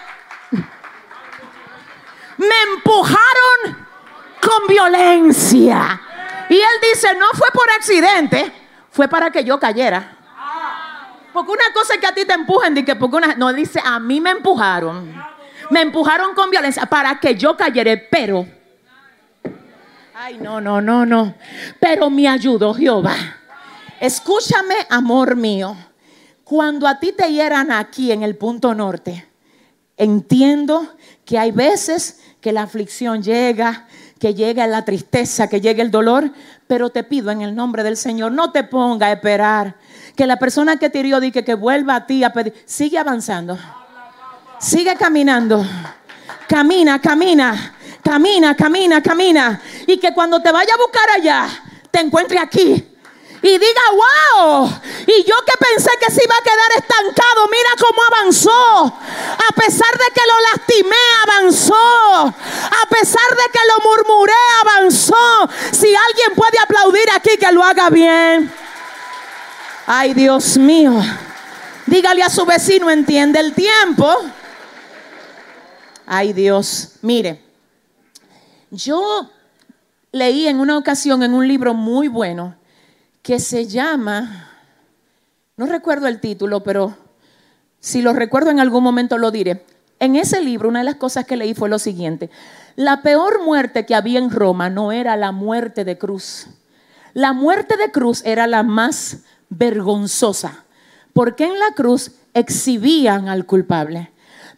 me empujaron con violencia. Y él dice, no fue por accidente, fue para que yo cayera. Porque una cosa es que a ti te empujen, que porque una, no dice, a mí me empujaron. Me empujaron con violencia para que yo cayera, pero... Ay, no, no, no, no. Pero me ayudó Jehová. Escúchame, amor mío. Cuando a ti te hieran aquí en el punto norte, entiendo que hay veces que la aflicción llega, que llega la tristeza, que llegue el dolor, pero te pido en el nombre del Señor, no te ponga a esperar que la persona que te hirió diga que vuelva a ti a pedir, sigue avanzando. Sigue caminando. Camina, camina, camina, camina, camina. Y que cuando te vaya a buscar allá, te encuentre aquí y diga, wow, y yo que pensé que se iba a quedar estancado, mira cómo avanzó. A pesar de que lo lastimé, avanzó. A pesar de que lo murmuré, avanzó. Si alguien puede aplaudir aquí, que lo haga bien. Ay, Dios mío. Dígale a su vecino, entiende el tiempo. Ay, Dios, mire. Yo leí en una ocasión en un libro muy bueno que se llama, no recuerdo el título, pero si lo recuerdo en algún momento lo diré. En ese libro una de las cosas que leí fue lo siguiente. La peor muerte que había en Roma no era la muerte de cruz. La muerte de cruz era la más vergonzosa, porque en la cruz exhibían al culpable.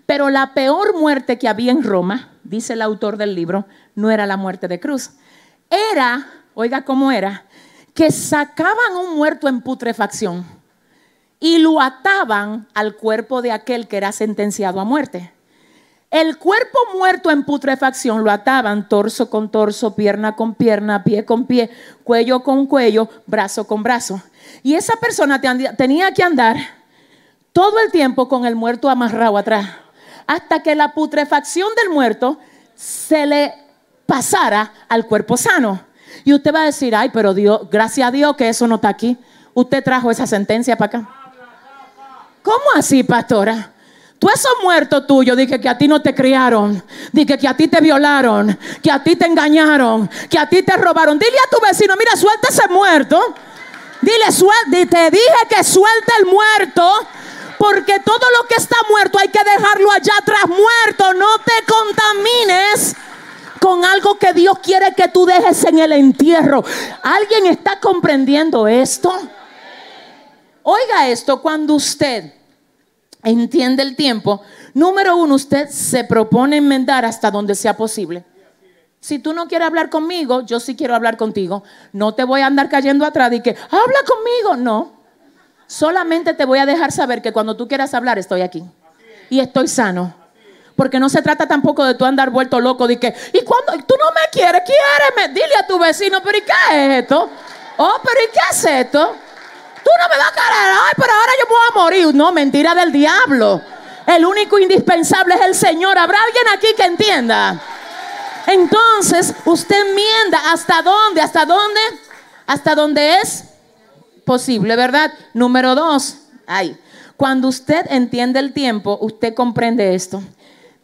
Pero la peor muerte que había en Roma, dice el autor del libro, no era la muerte de cruz. Era, oiga cómo era, que sacaban un muerto en putrefacción y lo ataban al cuerpo de aquel que era sentenciado a muerte. El cuerpo muerto en putrefacción lo ataban torso con torso, pierna con pierna, pie con pie, cuello con cuello, brazo con brazo. Y esa persona tenía que andar todo el tiempo con el muerto amarrado atrás, hasta que la putrefacción del muerto se le pasara al cuerpo sano. Y usted va a decir, ay, pero Dios, gracias a Dios que eso no está aquí. Usted trajo esa sentencia para acá. ¿Cómo así, pastora? Tú esos muertos tuyos, dije que a ti no te criaron, dije que a ti te violaron, que a ti te engañaron, que a ti te robaron. Dile a tu vecino, mira, suelta ese muerto. Dile, suelta, te dije que suelte el muerto, porque todo lo que está muerto hay que dejarlo allá atrás muerto. No te contamines con algo que Dios quiere que tú dejes en el entierro. ¿Alguien está comprendiendo esto? Oiga esto, cuando usted entiende el tiempo, número uno, usted se propone enmendar hasta donde sea posible. Si tú no quieres hablar conmigo, yo sí quiero hablar contigo. No te voy a andar cayendo atrás y que habla conmigo. No. Solamente te voy a dejar saber que cuando tú quieras hablar, estoy aquí. Y estoy sano. Porque no se trata tampoco de tú andar vuelto loco de que, ¿y cuando tú no me quieres? Quiéreme. Dile a tu vecino, ¿pero y qué es esto? Oh, ¿pero y qué es esto? Tú no me vas a querer, ay, pero ahora yo me voy a morir. No, mentira del diablo. El único indispensable es el Señor. ¿Habrá alguien aquí que entienda? Entonces, usted enmienda hasta dónde, hasta dónde, hasta dónde es posible, ¿verdad? Número dos, ay, cuando usted entiende el tiempo, usted comprende esto.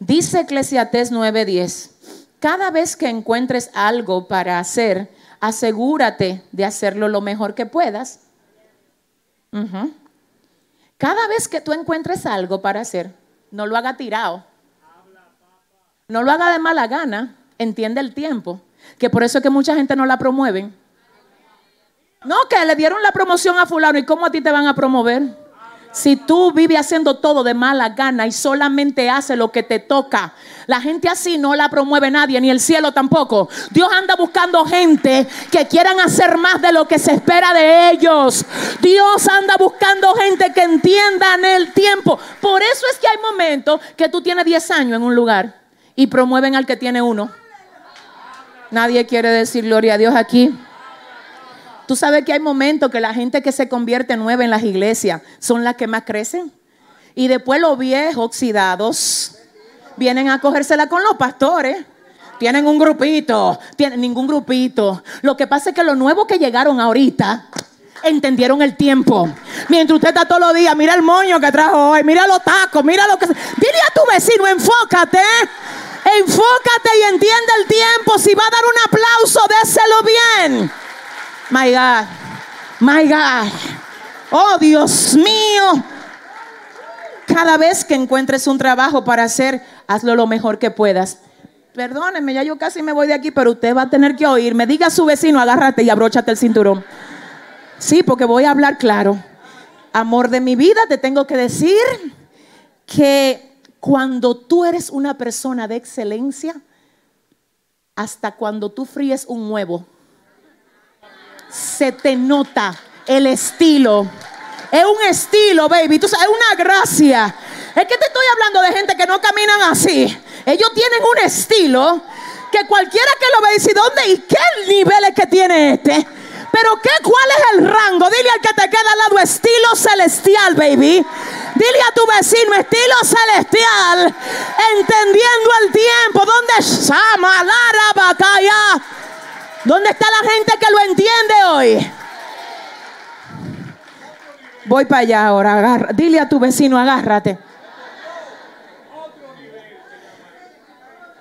Dice Eclesiastés 9:10, cada vez que encuentres algo para hacer, asegúrate de hacerlo lo mejor que puedas. Cada vez que tú encuentres algo para hacer, no lo haga tirado. No lo haga de mala gana. Entiende el tiempo. Que por eso es que mucha gente no la promueven. No, que le dieron la promoción a fulano. ¿Y cómo a ti te van a promover? Si tú vives haciendo todo de mala gana y solamente hace lo que te toca, la gente así no la promueve nadie, ni el cielo tampoco. Dios anda buscando gente que quieran hacer más de lo que se espera de ellos. Dios anda buscando gente que entiendan el tiempo. Por eso es que hay momentos que tú tienes 10 años en un lugar y promueven al que tiene uno. Nadie quiere decir gloria a Dios aquí. Tú sabes que hay momentos que la gente que se convierte nueva en las iglesias son las que más crecen. Y después los viejos oxidados vienen a cogérsela con los pastores. Tienen un grupito, tienen ningún grupito. Lo que pasa es que los nuevos que llegaron ahorita entendieron el tiempo. Mientras usted está todos los días, mira el moño que trajo hoy, mira los tacos, mira lo que... Dile a tu vecino, enfócate. Enfócate y entiende el tiempo. Si va a dar un aplauso, déselo bien. My God. My God. Oh, Dios mío. Cada vez que encuentres un trabajo para hacer, hazlo lo mejor que puedas. Perdóneme, ya yo casi me voy de aquí, pero usted va a tener que oírme. Diga a su vecino, agárrate y abróchate el cinturón. Sí, porque voy a hablar claro. Amor de mi vida, te tengo que decir que cuando tú eres una persona de excelencia, hasta cuando tú fríes un huevo, se te nota el estilo. Es un estilo, baby. Tú sabes, es una gracia. Es que te estoy hablando de gente que no caminan así. Ellos tienen un estilo que cualquiera que lo ve dice, ¿dónde y qué niveles que tiene este? Pero ¿qué, ¿cuál es el rango? Dile al que te queda al lado, estilo celestial, baby. Dile a tu vecino, estilo celestial, entendiendo el tiempo. ¿Dónde llama la bacaya? ¿Dónde está la gente que lo entiende hoy? Voy para allá ahora. Dile a tu vecino, agárrate.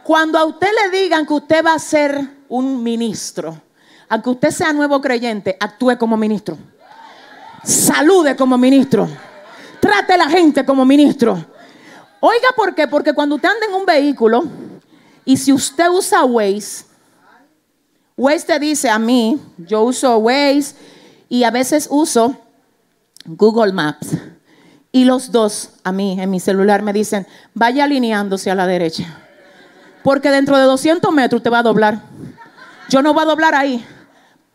Cuando a usted le digan que usted va a ser un ministro, aunque usted sea nuevo creyente, actúe como ministro. Salude como ministro. Trate a la gente como ministro. Oiga, ¿por qué? Porque cuando usted anda en un vehículo y si usted usa Waze, Waze te dice a mí, yo uso Waze y a veces uso Google Maps. Y los dos, a mí, en mi celular, me dicen, vaya alineándose a la derecha. Porque dentro de 200 metros usted va a doblar. Yo no voy a doblar ahí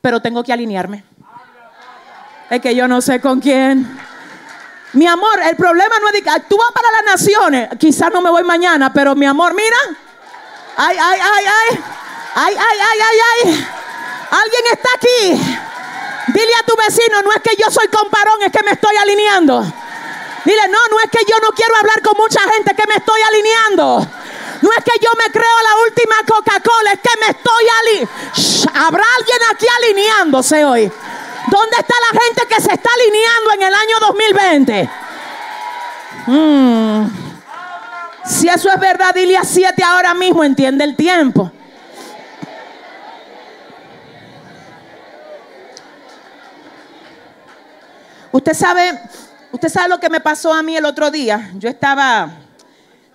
pero tengo que alinearme. Es que yo no sé con quién. Mi amor, el problema no es de que tú vas para las naciones. Quizás no me voy mañana, pero mi amor, mira. Ay, ay, ay, ay. Ay, ay, ay, ay, ay. Alguien está aquí. Dile a tu vecino, no es que yo soy comparón, es que me estoy alineando. Dile, no, no es que yo no quiero hablar con mucha gente, que me estoy alineando. No es que yo me creo la última Coca-Cola, es que me estoy alineando. ¿Habrá alguien aquí alineándose hoy? ¿Dónde está la gente que se está alineando en el año 2020? Hmm. Si eso es verdad, dile a siete ahora mismo, entiende el tiempo. Usted sabe, usted sabe lo que me pasó a mí el otro día. Yo estaba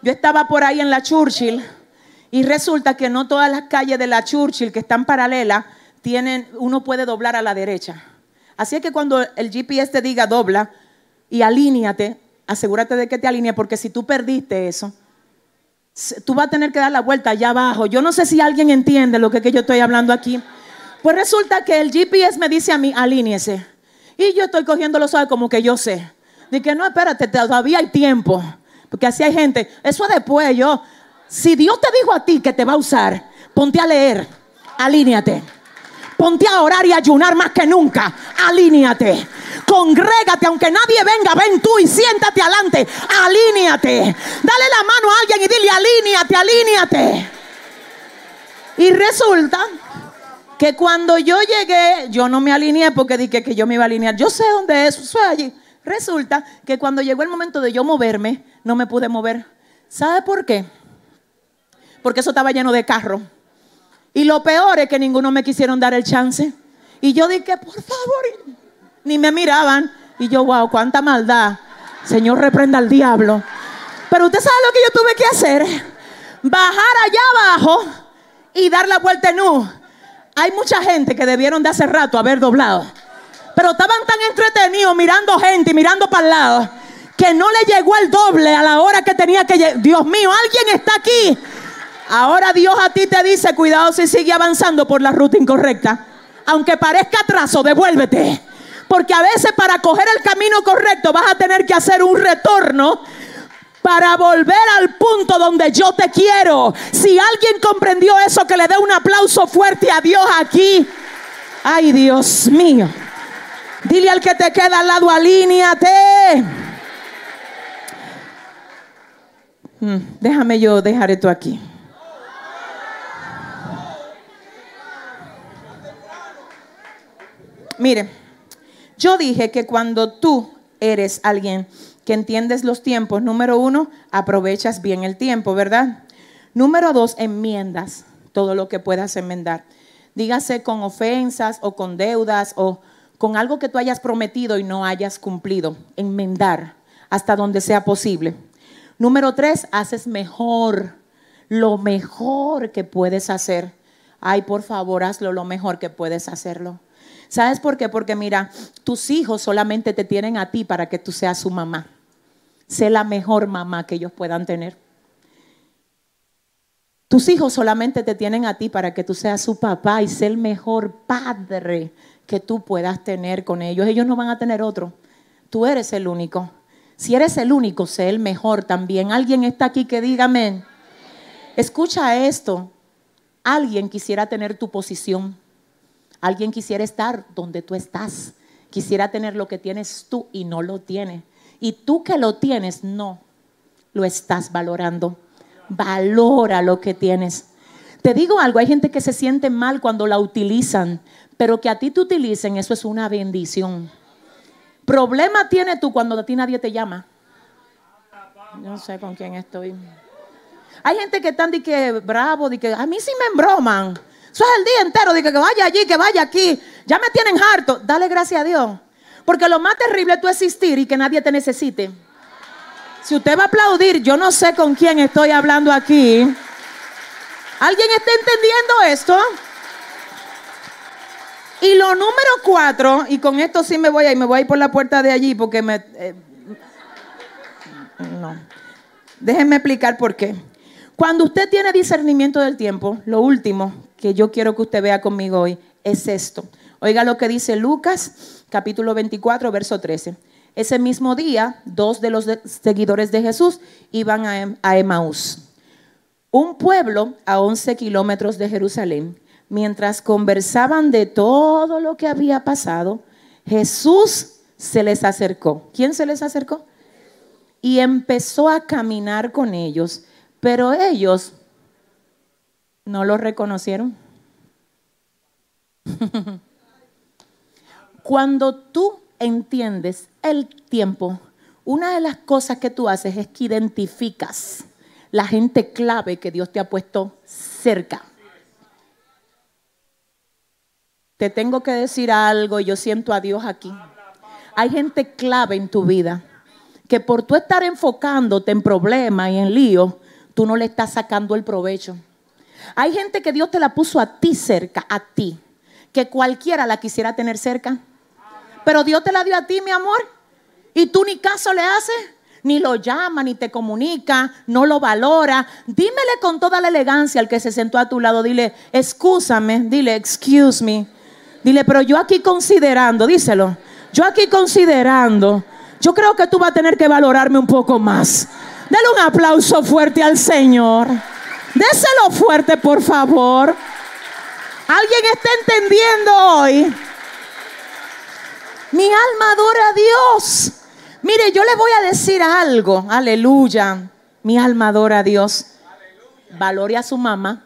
yo estaba por ahí en la Churchill y resulta que no todas las calles de la Churchill que están paralelas tienen, uno puede doblar a la derecha. Así es que cuando el GPS te diga dobla y alíñate, asegúrate de que te alinee, porque si tú perdiste eso, tú vas a tener que dar la vuelta allá abajo. Yo no sé si alguien entiende lo que, que yo estoy hablando aquí. Pues resulta que el GPS me dice a mí, alíñese. Y yo estoy cogiendo los ojos como que yo sé. Dije, no, espérate, todavía hay tiempo. Porque así hay gente. Eso después yo. Si Dios te dijo a ti que te va a usar, ponte a leer. Alíneate. Ponte a orar y ayunar más que nunca. Alíneate. Congrégate, aunque nadie venga, ven tú y siéntate adelante. Alíneate. Dale la mano a alguien y dile, alíneate, alíneate. Y resulta que cuando yo llegué, yo no me alineé porque dije que yo me iba a alinear. Yo sé dónde es, soy allí. Resulta que cuando llegó el momento de yo moverme, no me pude mover. ¿Sabe por qué? Porque eso estaba lleno de carros. Y lo peor es que ninguno me quisieron dar el chance. Y yo dije, por favor, ni me miraban. Y yo, wow, cuánta maldad. Señor, reprenda al diablo. Pero usted sabe lo que yo tuve que hacer. Bajar allá abajo y dar la vuelta en U. Hay mucha gente que debieron de hace rato haber doblado. Pero estaban tan entretenidos mirando gente y mirando para el lado que no le llegó el doble a la hora que tenía que llegar. Dios mío, alguien está aquí. Ahora Dios a ti te dice, cuidado si sigue avanzando por la ruta incorrecta. Aunque parezca atraso, devuélvete. Porque a veces para coger el camino correcto vas a tener que hacer un retorno para volver al punto donde yo te quiero. Si alguien comprendió eso, que le dé un aplauso fuerte a Dios aquí. Ay, Dios mío. Dile al que te queda al lado, alíñate. Mm, déjame yo dejar esto aquí. Mire, yo dije que cuando tú eres alguien que entiendes los tiempos, número uno, aprovechas bien el tiempo, ¿verdad? Número dos, enmiendas todo lo que puedas enmendar. Dígase con ofensas o con deudas o con algo que tú hayas prometido y no hayas cumplido. Enmendar hasta donde sea posible. Número tres, haces mejor, lo mejor que puedes hacer. Ay, por favor, hazlo lo mejor que puedes hacerlo. ¿Sabes por qué? Porque mira, tus hijos solamente te tienen a ti para que tú seas su mamá. Sé la mejor mamá que ellos puedan tener. Tus hijos solamente te tienen a ti para que tú seas su papá y sé el mejor padre que tú puedas tener con ellos. Ellos no van a tener otro. Tú eres el único. Si eres el único, sé el mejor también. Alguien está aquí que diga amén. Escucha esto. Alguien quisiera tener tu posición. Alguien quisiera estar donde tú estás. Quisiera tener lo que tienes tú y no lo tiene. Y tú que lo tienes, no lo estás valorando. Valora lo que tienes. Te digo algo, hay gente que se siente mal cuando la utilizan, pero que a ti te utilicen, eso es una bendición. Problema tienes tú cuando a ti nadie te llama. No sé con quién estoy. Hay gente que están de que bravo, de que a mí sí me embroman. Eso es el día entero, de que, vaya allí, que vaya aquí. Ya me tienen harto. Dale gracias a Dios. Porque lo más terrible es tú existir y que nadie te necesite. Si usted va a aplaudir, yo no sé con quién estoy hablando aquí. ¿Alguien está entendiendo esto? Y lo número cuatro, y con esto sí me voy a ir, me voy a ir por la puerta de allí porque me... Eh, no. Déjenme explicar por qué. Cuando usted tiene discernimiento del tiempo, lo último que yo quiero que usted vea conmigo hoy es esto. Oiga lo que dice Lucas, capítulo 24, verso 13. Ese mismo día, dos de los seguidores de Jesús iban a, a Emaús, un pueblo a 11 kilómetros de Jerusalén mientras conversaban de todo lo que había pasado, Jesús se les acercó. ¿Quién se les acercó? Y empezó a caminar con ellos, pero ellos no lo reconocieron. Cuando tú entiendes el tiempo, una de las cosas que tú haces es que identificas la gente clave que Dios te ha puesto cerca. te tengo que decir algo y yo siento a Dios aquí. Hay gente clave en tu vida que por tú estar enfocándote en problemas y en líos, tú no le estás sacando el provecho. Hay gente que Dios te la puso a ti cerca, a ti, que cualquiera la quisiera tener cerca. Pero Dios te la dio a ti, mi amor, y tú ni caso le haces ni lo llama, ni te comunica, no lo valora. Dímele con toda la elegancia al que se sentó a tu lado, dile, excúsame, dile, excuse me. Dile, pero yo aquí considerando, díselo, yo aquí considerando, yo creo que tú vas a tener que valorarme un poco más. Dale un aplauso fuerte al Señor. Déselo fuerte, por favor. ¿Alguien está entendiendo hoy? Mi alma adora a Dios. Mire, yo le voy a decir algo. Aleluya. Mi alma adora a Dios. Valore a su mamá.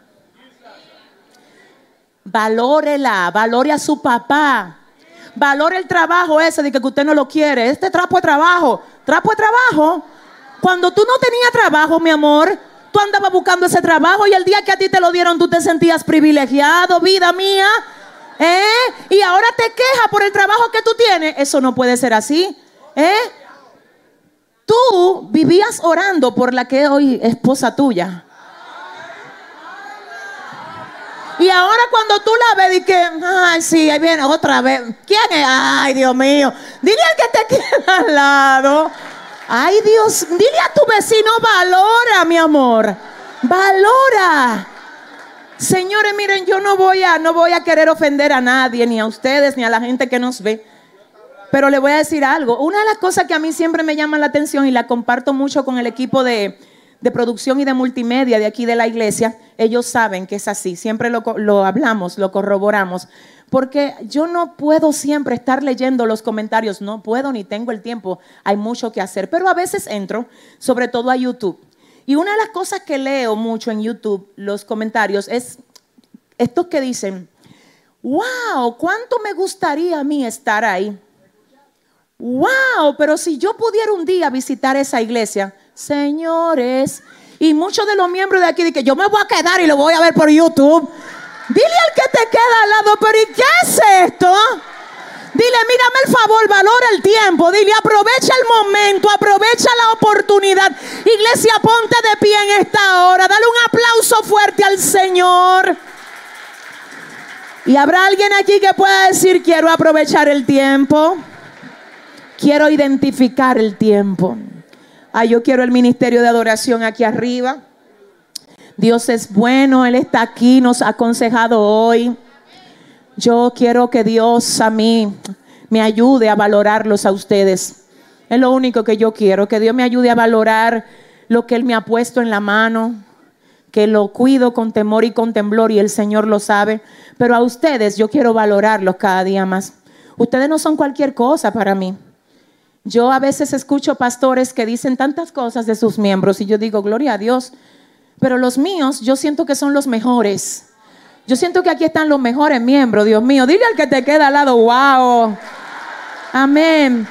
Valórela, valore a su papá. Valore el trabajo ese de que usted no lo quiere. Este trapo de trabajo, trapo de trabajo. Cuando tú no tenías trabajo, mi amor, tú andabas buscando ese trabajo y el día que a ti te lo dieron, tú te sentías privilegiado, vida mía. ¿Eh? Y ahora te quejas por el trabajo que tú tienes. Eso no puede ser así. ¿Eh? Tú vivías orando por la que hoy es esposa tuya. Y ahora cuando tú la ves, y que, ay, sí, ahí viene otra vez. ¿Quién es? Ay, Dios mío. Dile al que te queda al lado. Ay, Dios, dile a tu vecino, valora, mi amor. Valora. Señores, miren, yo no voy a no voy a querer ofender a nadie, ni a ustedes, ni a la gente que nos ve. Pero le voy a decir algo. Una de las cosas que a mí siempre me llama la atención y la comparto mucho con el equipo de, de producción y de multimedia de aquí de la iglesia, ellos saben que es así. Siempre lo, lo hablamos, lo corroboramos. Porque yo no puedo siempre estar leyendo los comentarios, no puedo ni tengo el tiempo, hay mucho que hacer. Pero a veces entro, sobre todo a YouTube. Y una de las cosas que leo mucho en YouTube, los comentarios, es estos que dicen, wow, ¿cuánto me gustaría a mí estar ahí? Wow, pero si yo pudiera un día visitar esa iglesia, señores, y muchos de los miembros de aquí dicen que yo me voy a quedar y lo voy a ver por YouTube. Dile al que te queda al lado, pero ¿y qué es esto? Dile, mírame el favor, valora el tiempo. Dile, aprovecha el momento, aprovecha la oportunidad. Iglesia, ponte de pie en esta hora. Dale un aplauso fuerte al Señor. Y habrá alguien aquí que pueda decir, quiero aprovechar el tiempo. Quiero identificar el tiempo. Ah, yo quiero el ministerio de adoración aquí arriba. Dios es bueno, Él está aquí, nos ha aconsejado hoy. Yo quiero que Dios a mí me ayude a valorarlos a ustedes. Es lo único que yo quiero, que Dios me ayude a valorar lo que Él me ha puesto en la mano, que lo cuido con temor y con temblor y el Señor lo sabe. Pero a ustedes yo quiero valorarlos cada día más. Ustedes no son cualquier cosa para mí. Yo a veces escucho pastores que dicen tantas cosas de sus miembros y yo digo, gloria a Dios, pero los míos, yo siento que son los mejores. Yo siento que aquí están los mejores miembros, Dios mío. Dile al que te queda al lado, wow. Amén.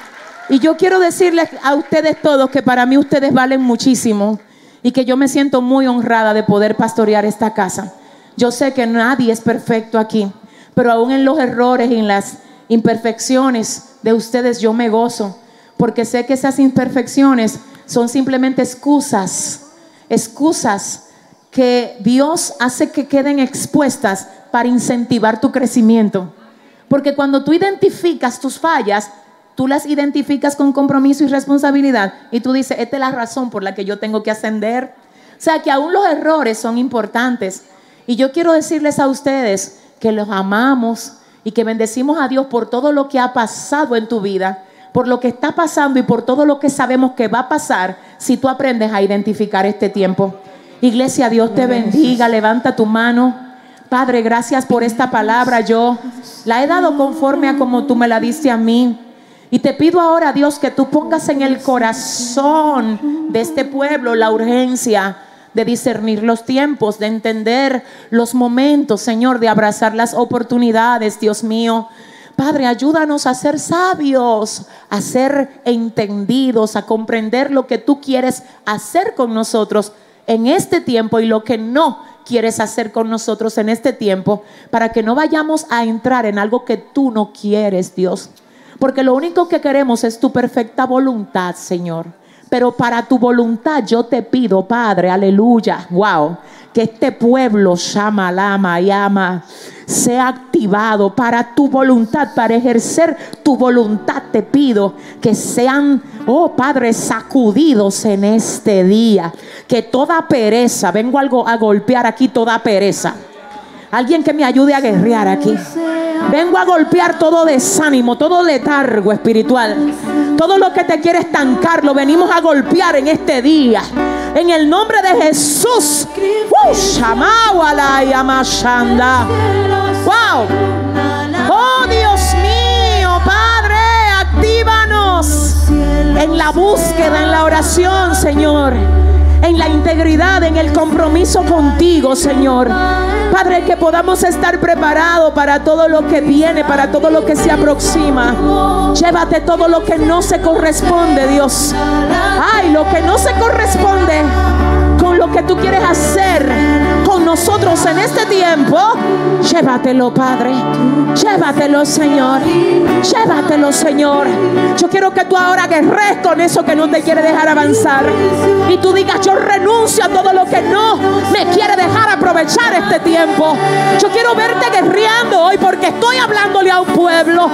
Y yo quiero decirles a ustedes todos que para mí ustedes valen muchísimo y que yo me siento muy honrada de poder pastorear esta casa. Yo sé que nadie es perfecto aquí, pero aún en los errores y en las imperfecciones de ustedes yo me gozo, porque sé que esas imperfecciones son simplemente excusas excusas que Dios hace que queden expuestas para incentivar tu crecimiento. Porque cuando tú identificas tus fallas, tú las identificas con compromiso y responsabilidad y tú dices, esta es la razón por la que yo tengo que ascender. O sea que aún los errores son importantes. Y yo quiero decirles a ustedes que los amamos y que bendecimos a Dios por todo lo que ha pasado en tu vida por lo que está pasando y por todo lo que sabemos que va a pasar si tú aprendes a identificar este tiempo. Iglesia, Dios te bendiga, levanta tu mano. Padre, gracias por esta palabra. Yo la he dado conforme a como tú me la diste a mí. Y te pido ahora, Dios, que tú pongas en el corazón de este pueblo la urgencia de discernir los tiempos, de entender los momentos, Señor, de abrazar las oportunidades, Dios mío. Padre, ayúdanos a ser sabios, a ser entendidos, a comprender lo que tú quieres hacer con nosotros en este tiempo y lo que no quieres hacer con nosotros en este tiempo, para que no vayamos a entrar en algo que tú no quieres, Dios. Porque lo único que queremos es tu perfecta voluntad, Señor. Pero para tu voluntad yo te pido, Padre, aleluya, wow, que este pueblo, Shama, Lama, Yama, sea activado para tu voluntad, para ejercer tu voluntad. Te pido que sean, oh Padre, sacudidos en este día. Que toda pereza, vengo algo a golpear aquí toda pereza. Alguien que me ayude a guerrear aquí. Vengo a golpear todo desánimo, todo letargo espiritual. Todo lo que te quiere estancar, lo venimos a golpear en este día. En el nombre de Jesús. Wow. Oh Dios mío, Padre, actívanos en la búsqueda, en la oración, Señor. En la integridad, en el compromiso contigo, Señor. Padre, que podamos estar preparados para todo lo que viene, para todo lo que se aproxima. Llévate todo lo que no se corresponde, Dios. Ay, lo que no se corresponde con lo que tú quieres hacer nosotros en este tiempo, llévatelo, Padre. Llévatelo, Señor. Llévatelo, Señor. Yo quiero que tú ahora guerres con eso que no te quiere dejar avanzar. Y tú digas, yo renuncio a todo lo que no me quiere dejar aprovechar este tiempo. Yo quiero verte guerreando hoy porque estoy hablándole a un pueblo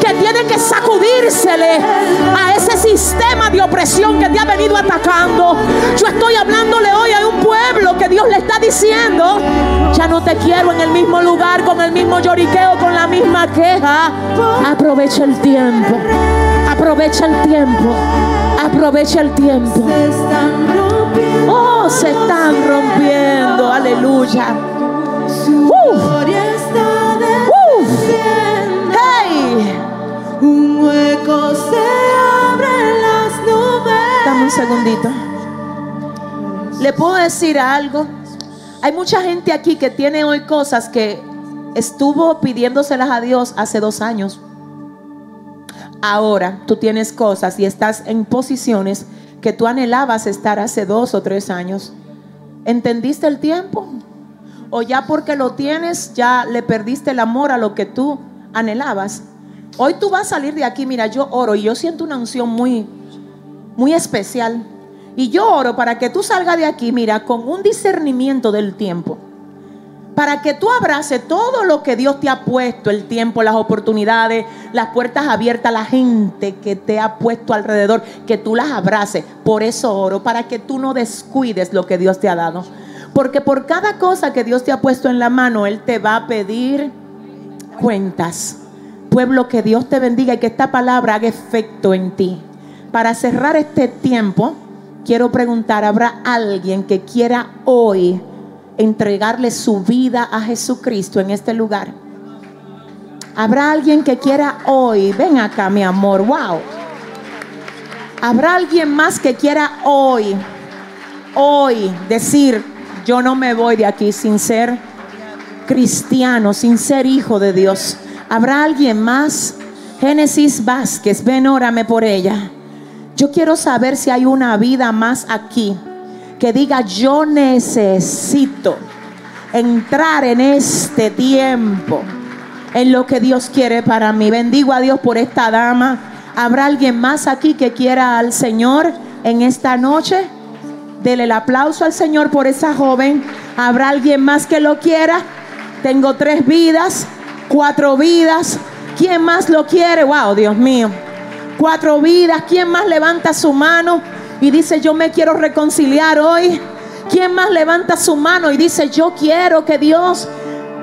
que tiene que sacudírsele a ese sistema de opresión que te ha venido atacando. Yo estoy hablándole hoy a un pueblo que Dios le está diciendo Ya no te quiero en el mismo lugar, con el mismo lloriqueo, con la misma queja. Aprovecha el tiempo. Aprovecha el tiempo. Aprovecha el tiempo. Oh, se están rompiendo. Aleluya. Uh. Uh. Hey. Un hueco se abre en las nubes. Dame un segundito. Le puedo decir algo. Hay mucha gente aquí que tiene hoy cosas que estuvo pidiéndoselas a Dios hace dos años. Ahora tú tienes cosas y estás en posiciones que tú anhelabas estar hace dos o tres años. ¿Entendiste el tiempo? ¿O ya porque lo tienes, ya le perdiste el amor a lo que tú anhelabas? Hoy tú vas a salir de aquí, mira, yo oro y yo siento una unción muy, muy especial. Y yo oro para que tú salgas de aquí, mira, con un discernimiento del tiempo. Para que tú abraces todo lo que Dios te ha puesto, el tiempo, las oportunidades, las puertas abiertas, la gente que te ha puesto alrededor, que tú las abraces. Por eso oro, para que tú no descuides lo que Dios te ha dado. Porque por cada cosa que Dios te ha puesto en la mano, Él te va a pedir cuentas. Pueblo, que Dios te bendiga y que esta palabra haga efecto en ti. Para cerrar este tiempo, quiero preguntar, ¿habrá alguien que quiera hoy entregarle su vida a Jesucristo en este lugar? ¿Habrá alguien que quiera hoy? Ven acá, mi amor, wow. ¿Habrá alguien más que quiera hoy, hoy decir, yo no me voy de aquí sin ser cristiano, sin ser hijo de Dios? ¿Habrá alguien más? Génesis Vázquez, ven, órame por ella. Yo quiero saber si hay una vida más aquí que diga yo necesito entrar en este tiempo, en lo que Dios quiere para mí. Bendigo a Dios por esta dama. ¿Habrá alguien más aquí que quiera al Señor en esta noche? Dele el aplauso al Señor por esa joven. ¿Habrá alguien más que lo quiera? Tengo tres vidas, cuatro vidas. ¿Quién más lo quiere? Wow, Dios mío. Cuatro vidas. ¿Quién más levanta su mano y dice, yo me quiero reconciliar hoy? ¿Quién más levanta su mano y dice, yo quiero que Dios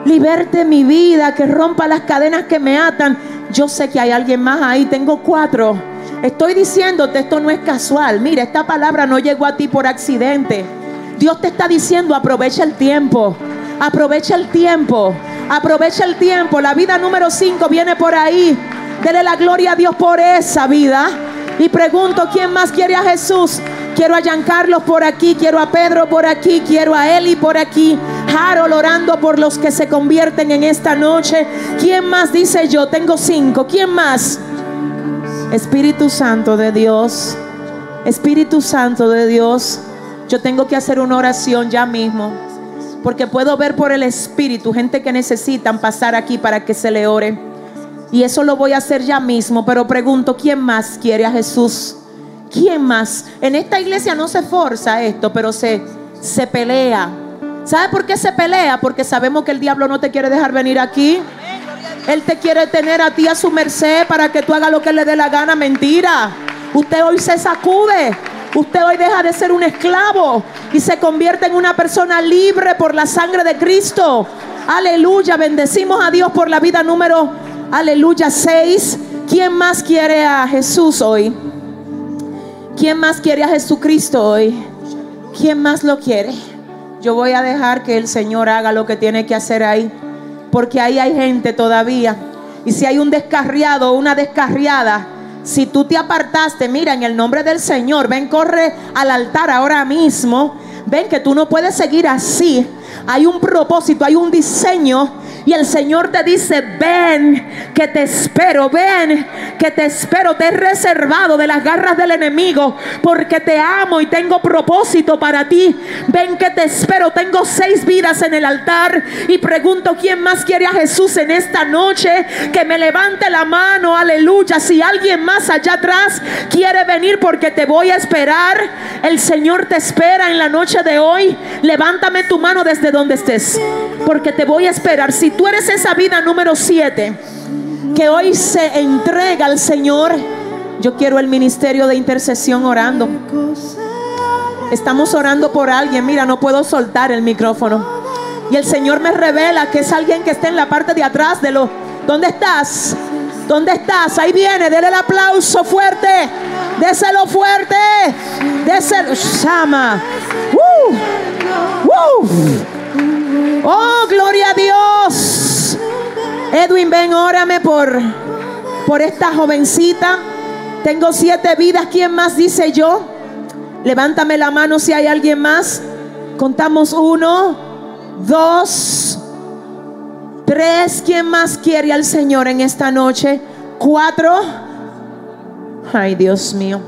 liberte mi vida, que rompa las cadenas que me atan? Yo sé que hay alguien más ahí. Tengo cuatro. Estoy diciéndote, esto no es casual. Mira, esta palabra no llegó a ti por accidente. Dios te está diciendo, aprovecha el tiempo. Aprovecha el tiempo. Aprovecha el tiempo. La vida número cinco viene por ahí. Dele la gloria a Dios por esa vida. Y pregunto, ¿quién más quiere a Jesús? Quiero a Giancarlo por aquí, quiero a Pedro por aquí, quiero a Eli por aquí. Harold orando por los que se convierten en esta noche. ¿Quién más dice yo? Tengo cinco. ¿Quién más? Espíritu Santo de Dios. Espíritu Santo de Dios. Yo tengo que hacer una oración ya mismo. Porque puedo ver por el Espíritu gente que necesitan pasar aquí para que se le ore. Y eso lo voy a hacer ya mismo. Pero pregunto, ¿quién más quiere a Jesús? ¿Quién más? En esta iglesia no se forza esto, pero se, se pelea. ¿Sabe por qué se pelea? Porque sabemos que el diablo no te quiere dejar venir aquí. Él te quiere tener a ti a su merced para que tú hagas lo que le dé la gana. Mentira. Usted hoy se sacude. Usted hoy deja de ser un esclavo y se convierte en una persona libre por la sangre de Cristo. Aleluya. Bendecimos a Dios por la vida número, aleluya, 6. ¿Quién más quiere a Jesús hoy? ¿Quién más quiere a Jesucristo hoy? ¿Quién más lo quiere? Yo voy a dejar que el Señor haga lo que tiene que hacer ahí. Porque ahí hay gente todavía. Y si hay un descarriado o una descarriada, si tú te apartaste, mira, en el nombre del Señor, ven, corre al altar ahora mismo. Ven que tú no puedes seguir así. Hay un propósito, hay un diseño. Y el Señor te dice, ven, que te espero, ven, que te espero. Te he reservado de las garras del enemigo, porque te amo y tengo propósito para ti. Ven que te espero. Tengo seis vidas en el altar. Y pregunto, ¿quién más quiere a Jesús en esta noche? Que me levante la mano, aleluya. Si alguien más allá atrás quiere venir porque te voy a esperar, el Señor te espera en la noche de hoy. Levántame tu mano desde donde estés, porque te voy a esperar. Si tú eres esa vida número 7 que hoy se entrega al Señor, yo quiero el ministerio de intercesión orando. Estamos orando por alguien. Mira, no puedo soltar el micrófono. Y el Señor me revela que es alguien que está en la parte de atrás de los... ¿Dónde estás? ¿Dónde estás? Ahí viene, dele el aplauso fuerte. Déselo fuerte. Déselo. Llama. ¡Uh! ¡Uh! Oh, gloria a Dios. Edwin, ven, órame por, por esta jovencita. Tengo siete vidas. ¿Quién más dice yo? Levántame la mano si hay alguien más. Contamos uno, dos, tres. ¿Quién más quiere al Señor en esta noche? Cuatro. Ay, Dios mío.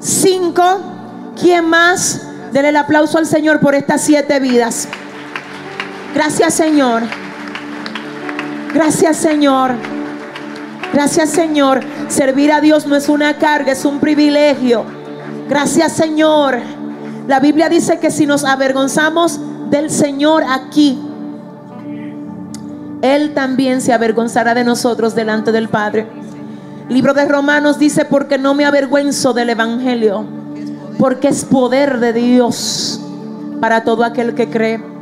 Cinco. ¿Quién más? Denle el aplauso al Señor por estas siete vidas. Gracias, Señor. Gracias, Señor. Gracias, Señor. Servir a Dios no es una carga, es un privilegio. Gracias Señor. La Biblia dice que si nos avergonzamos del Señor aquí, Él también se avergonzará de nosotros delante del Padre. libro de Romanos dice, porque no me avergüenzo del Evangelio, porque es poder de Dios para todo aquel que cree.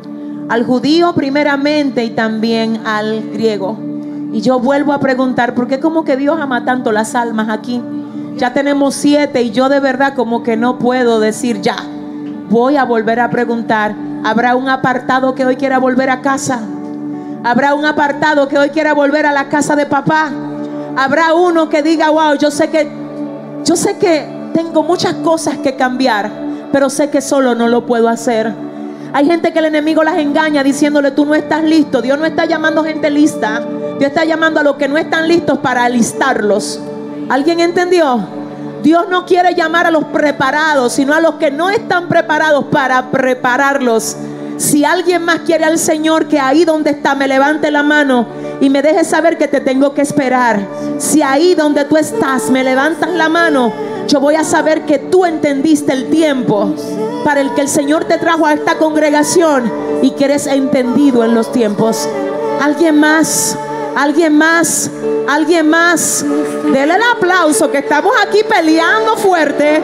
Al judío primeramente y también al griego. Y yo vuelvo a preguntar, ¿por qué como que Dios ama tanto las almas aquí? Ya tenemos siete y yo de verdad como que no puedo decir ya. Voy a volver a preguntar. ¿Habrá un apartado que hoy quiera volver a casa? ¿Habrá un apartado que hoy quiera volver a la casa de papá? ¿Habrá uno que diga, wow, yo sé que, yo sé que tengo muchas cosas que cambiar, pero sé que solo no lo puedo hacer? Hay gente que el enemigo las engaña diciéndole, tú no estás listo. Dios no está llamando gente lista. Dios está llamando a los que no están listos para alistarlos. ¿Alguien entendió? Dios no quiere llamar a los preparados, sino a los que no están preparados para prepararlos. Si alguien más quiere al Señor, que ahí donde está me levante la mano y me deje saber que te tengo que esperar. Si ahí donde tú estás me levantas la mano, yo voy a saber que tú entendiste el tiempo para el que el Señor te trajo a esta congregación y que eres entendido en los tiempos. ¿Alguien más? Alguien más, alguien más. Dele el aplauso que estamos aquí peleando fuerte.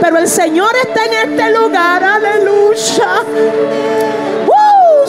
Pero el Señor está en este lugar. Aleluya. Uh,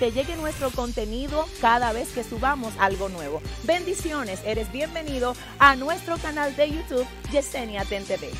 te llegue nuestro contenido cada vez que subamos algo nuevo. Bendiciones, eres bienvenido a nuestro canal de YouTube Yesenia TV.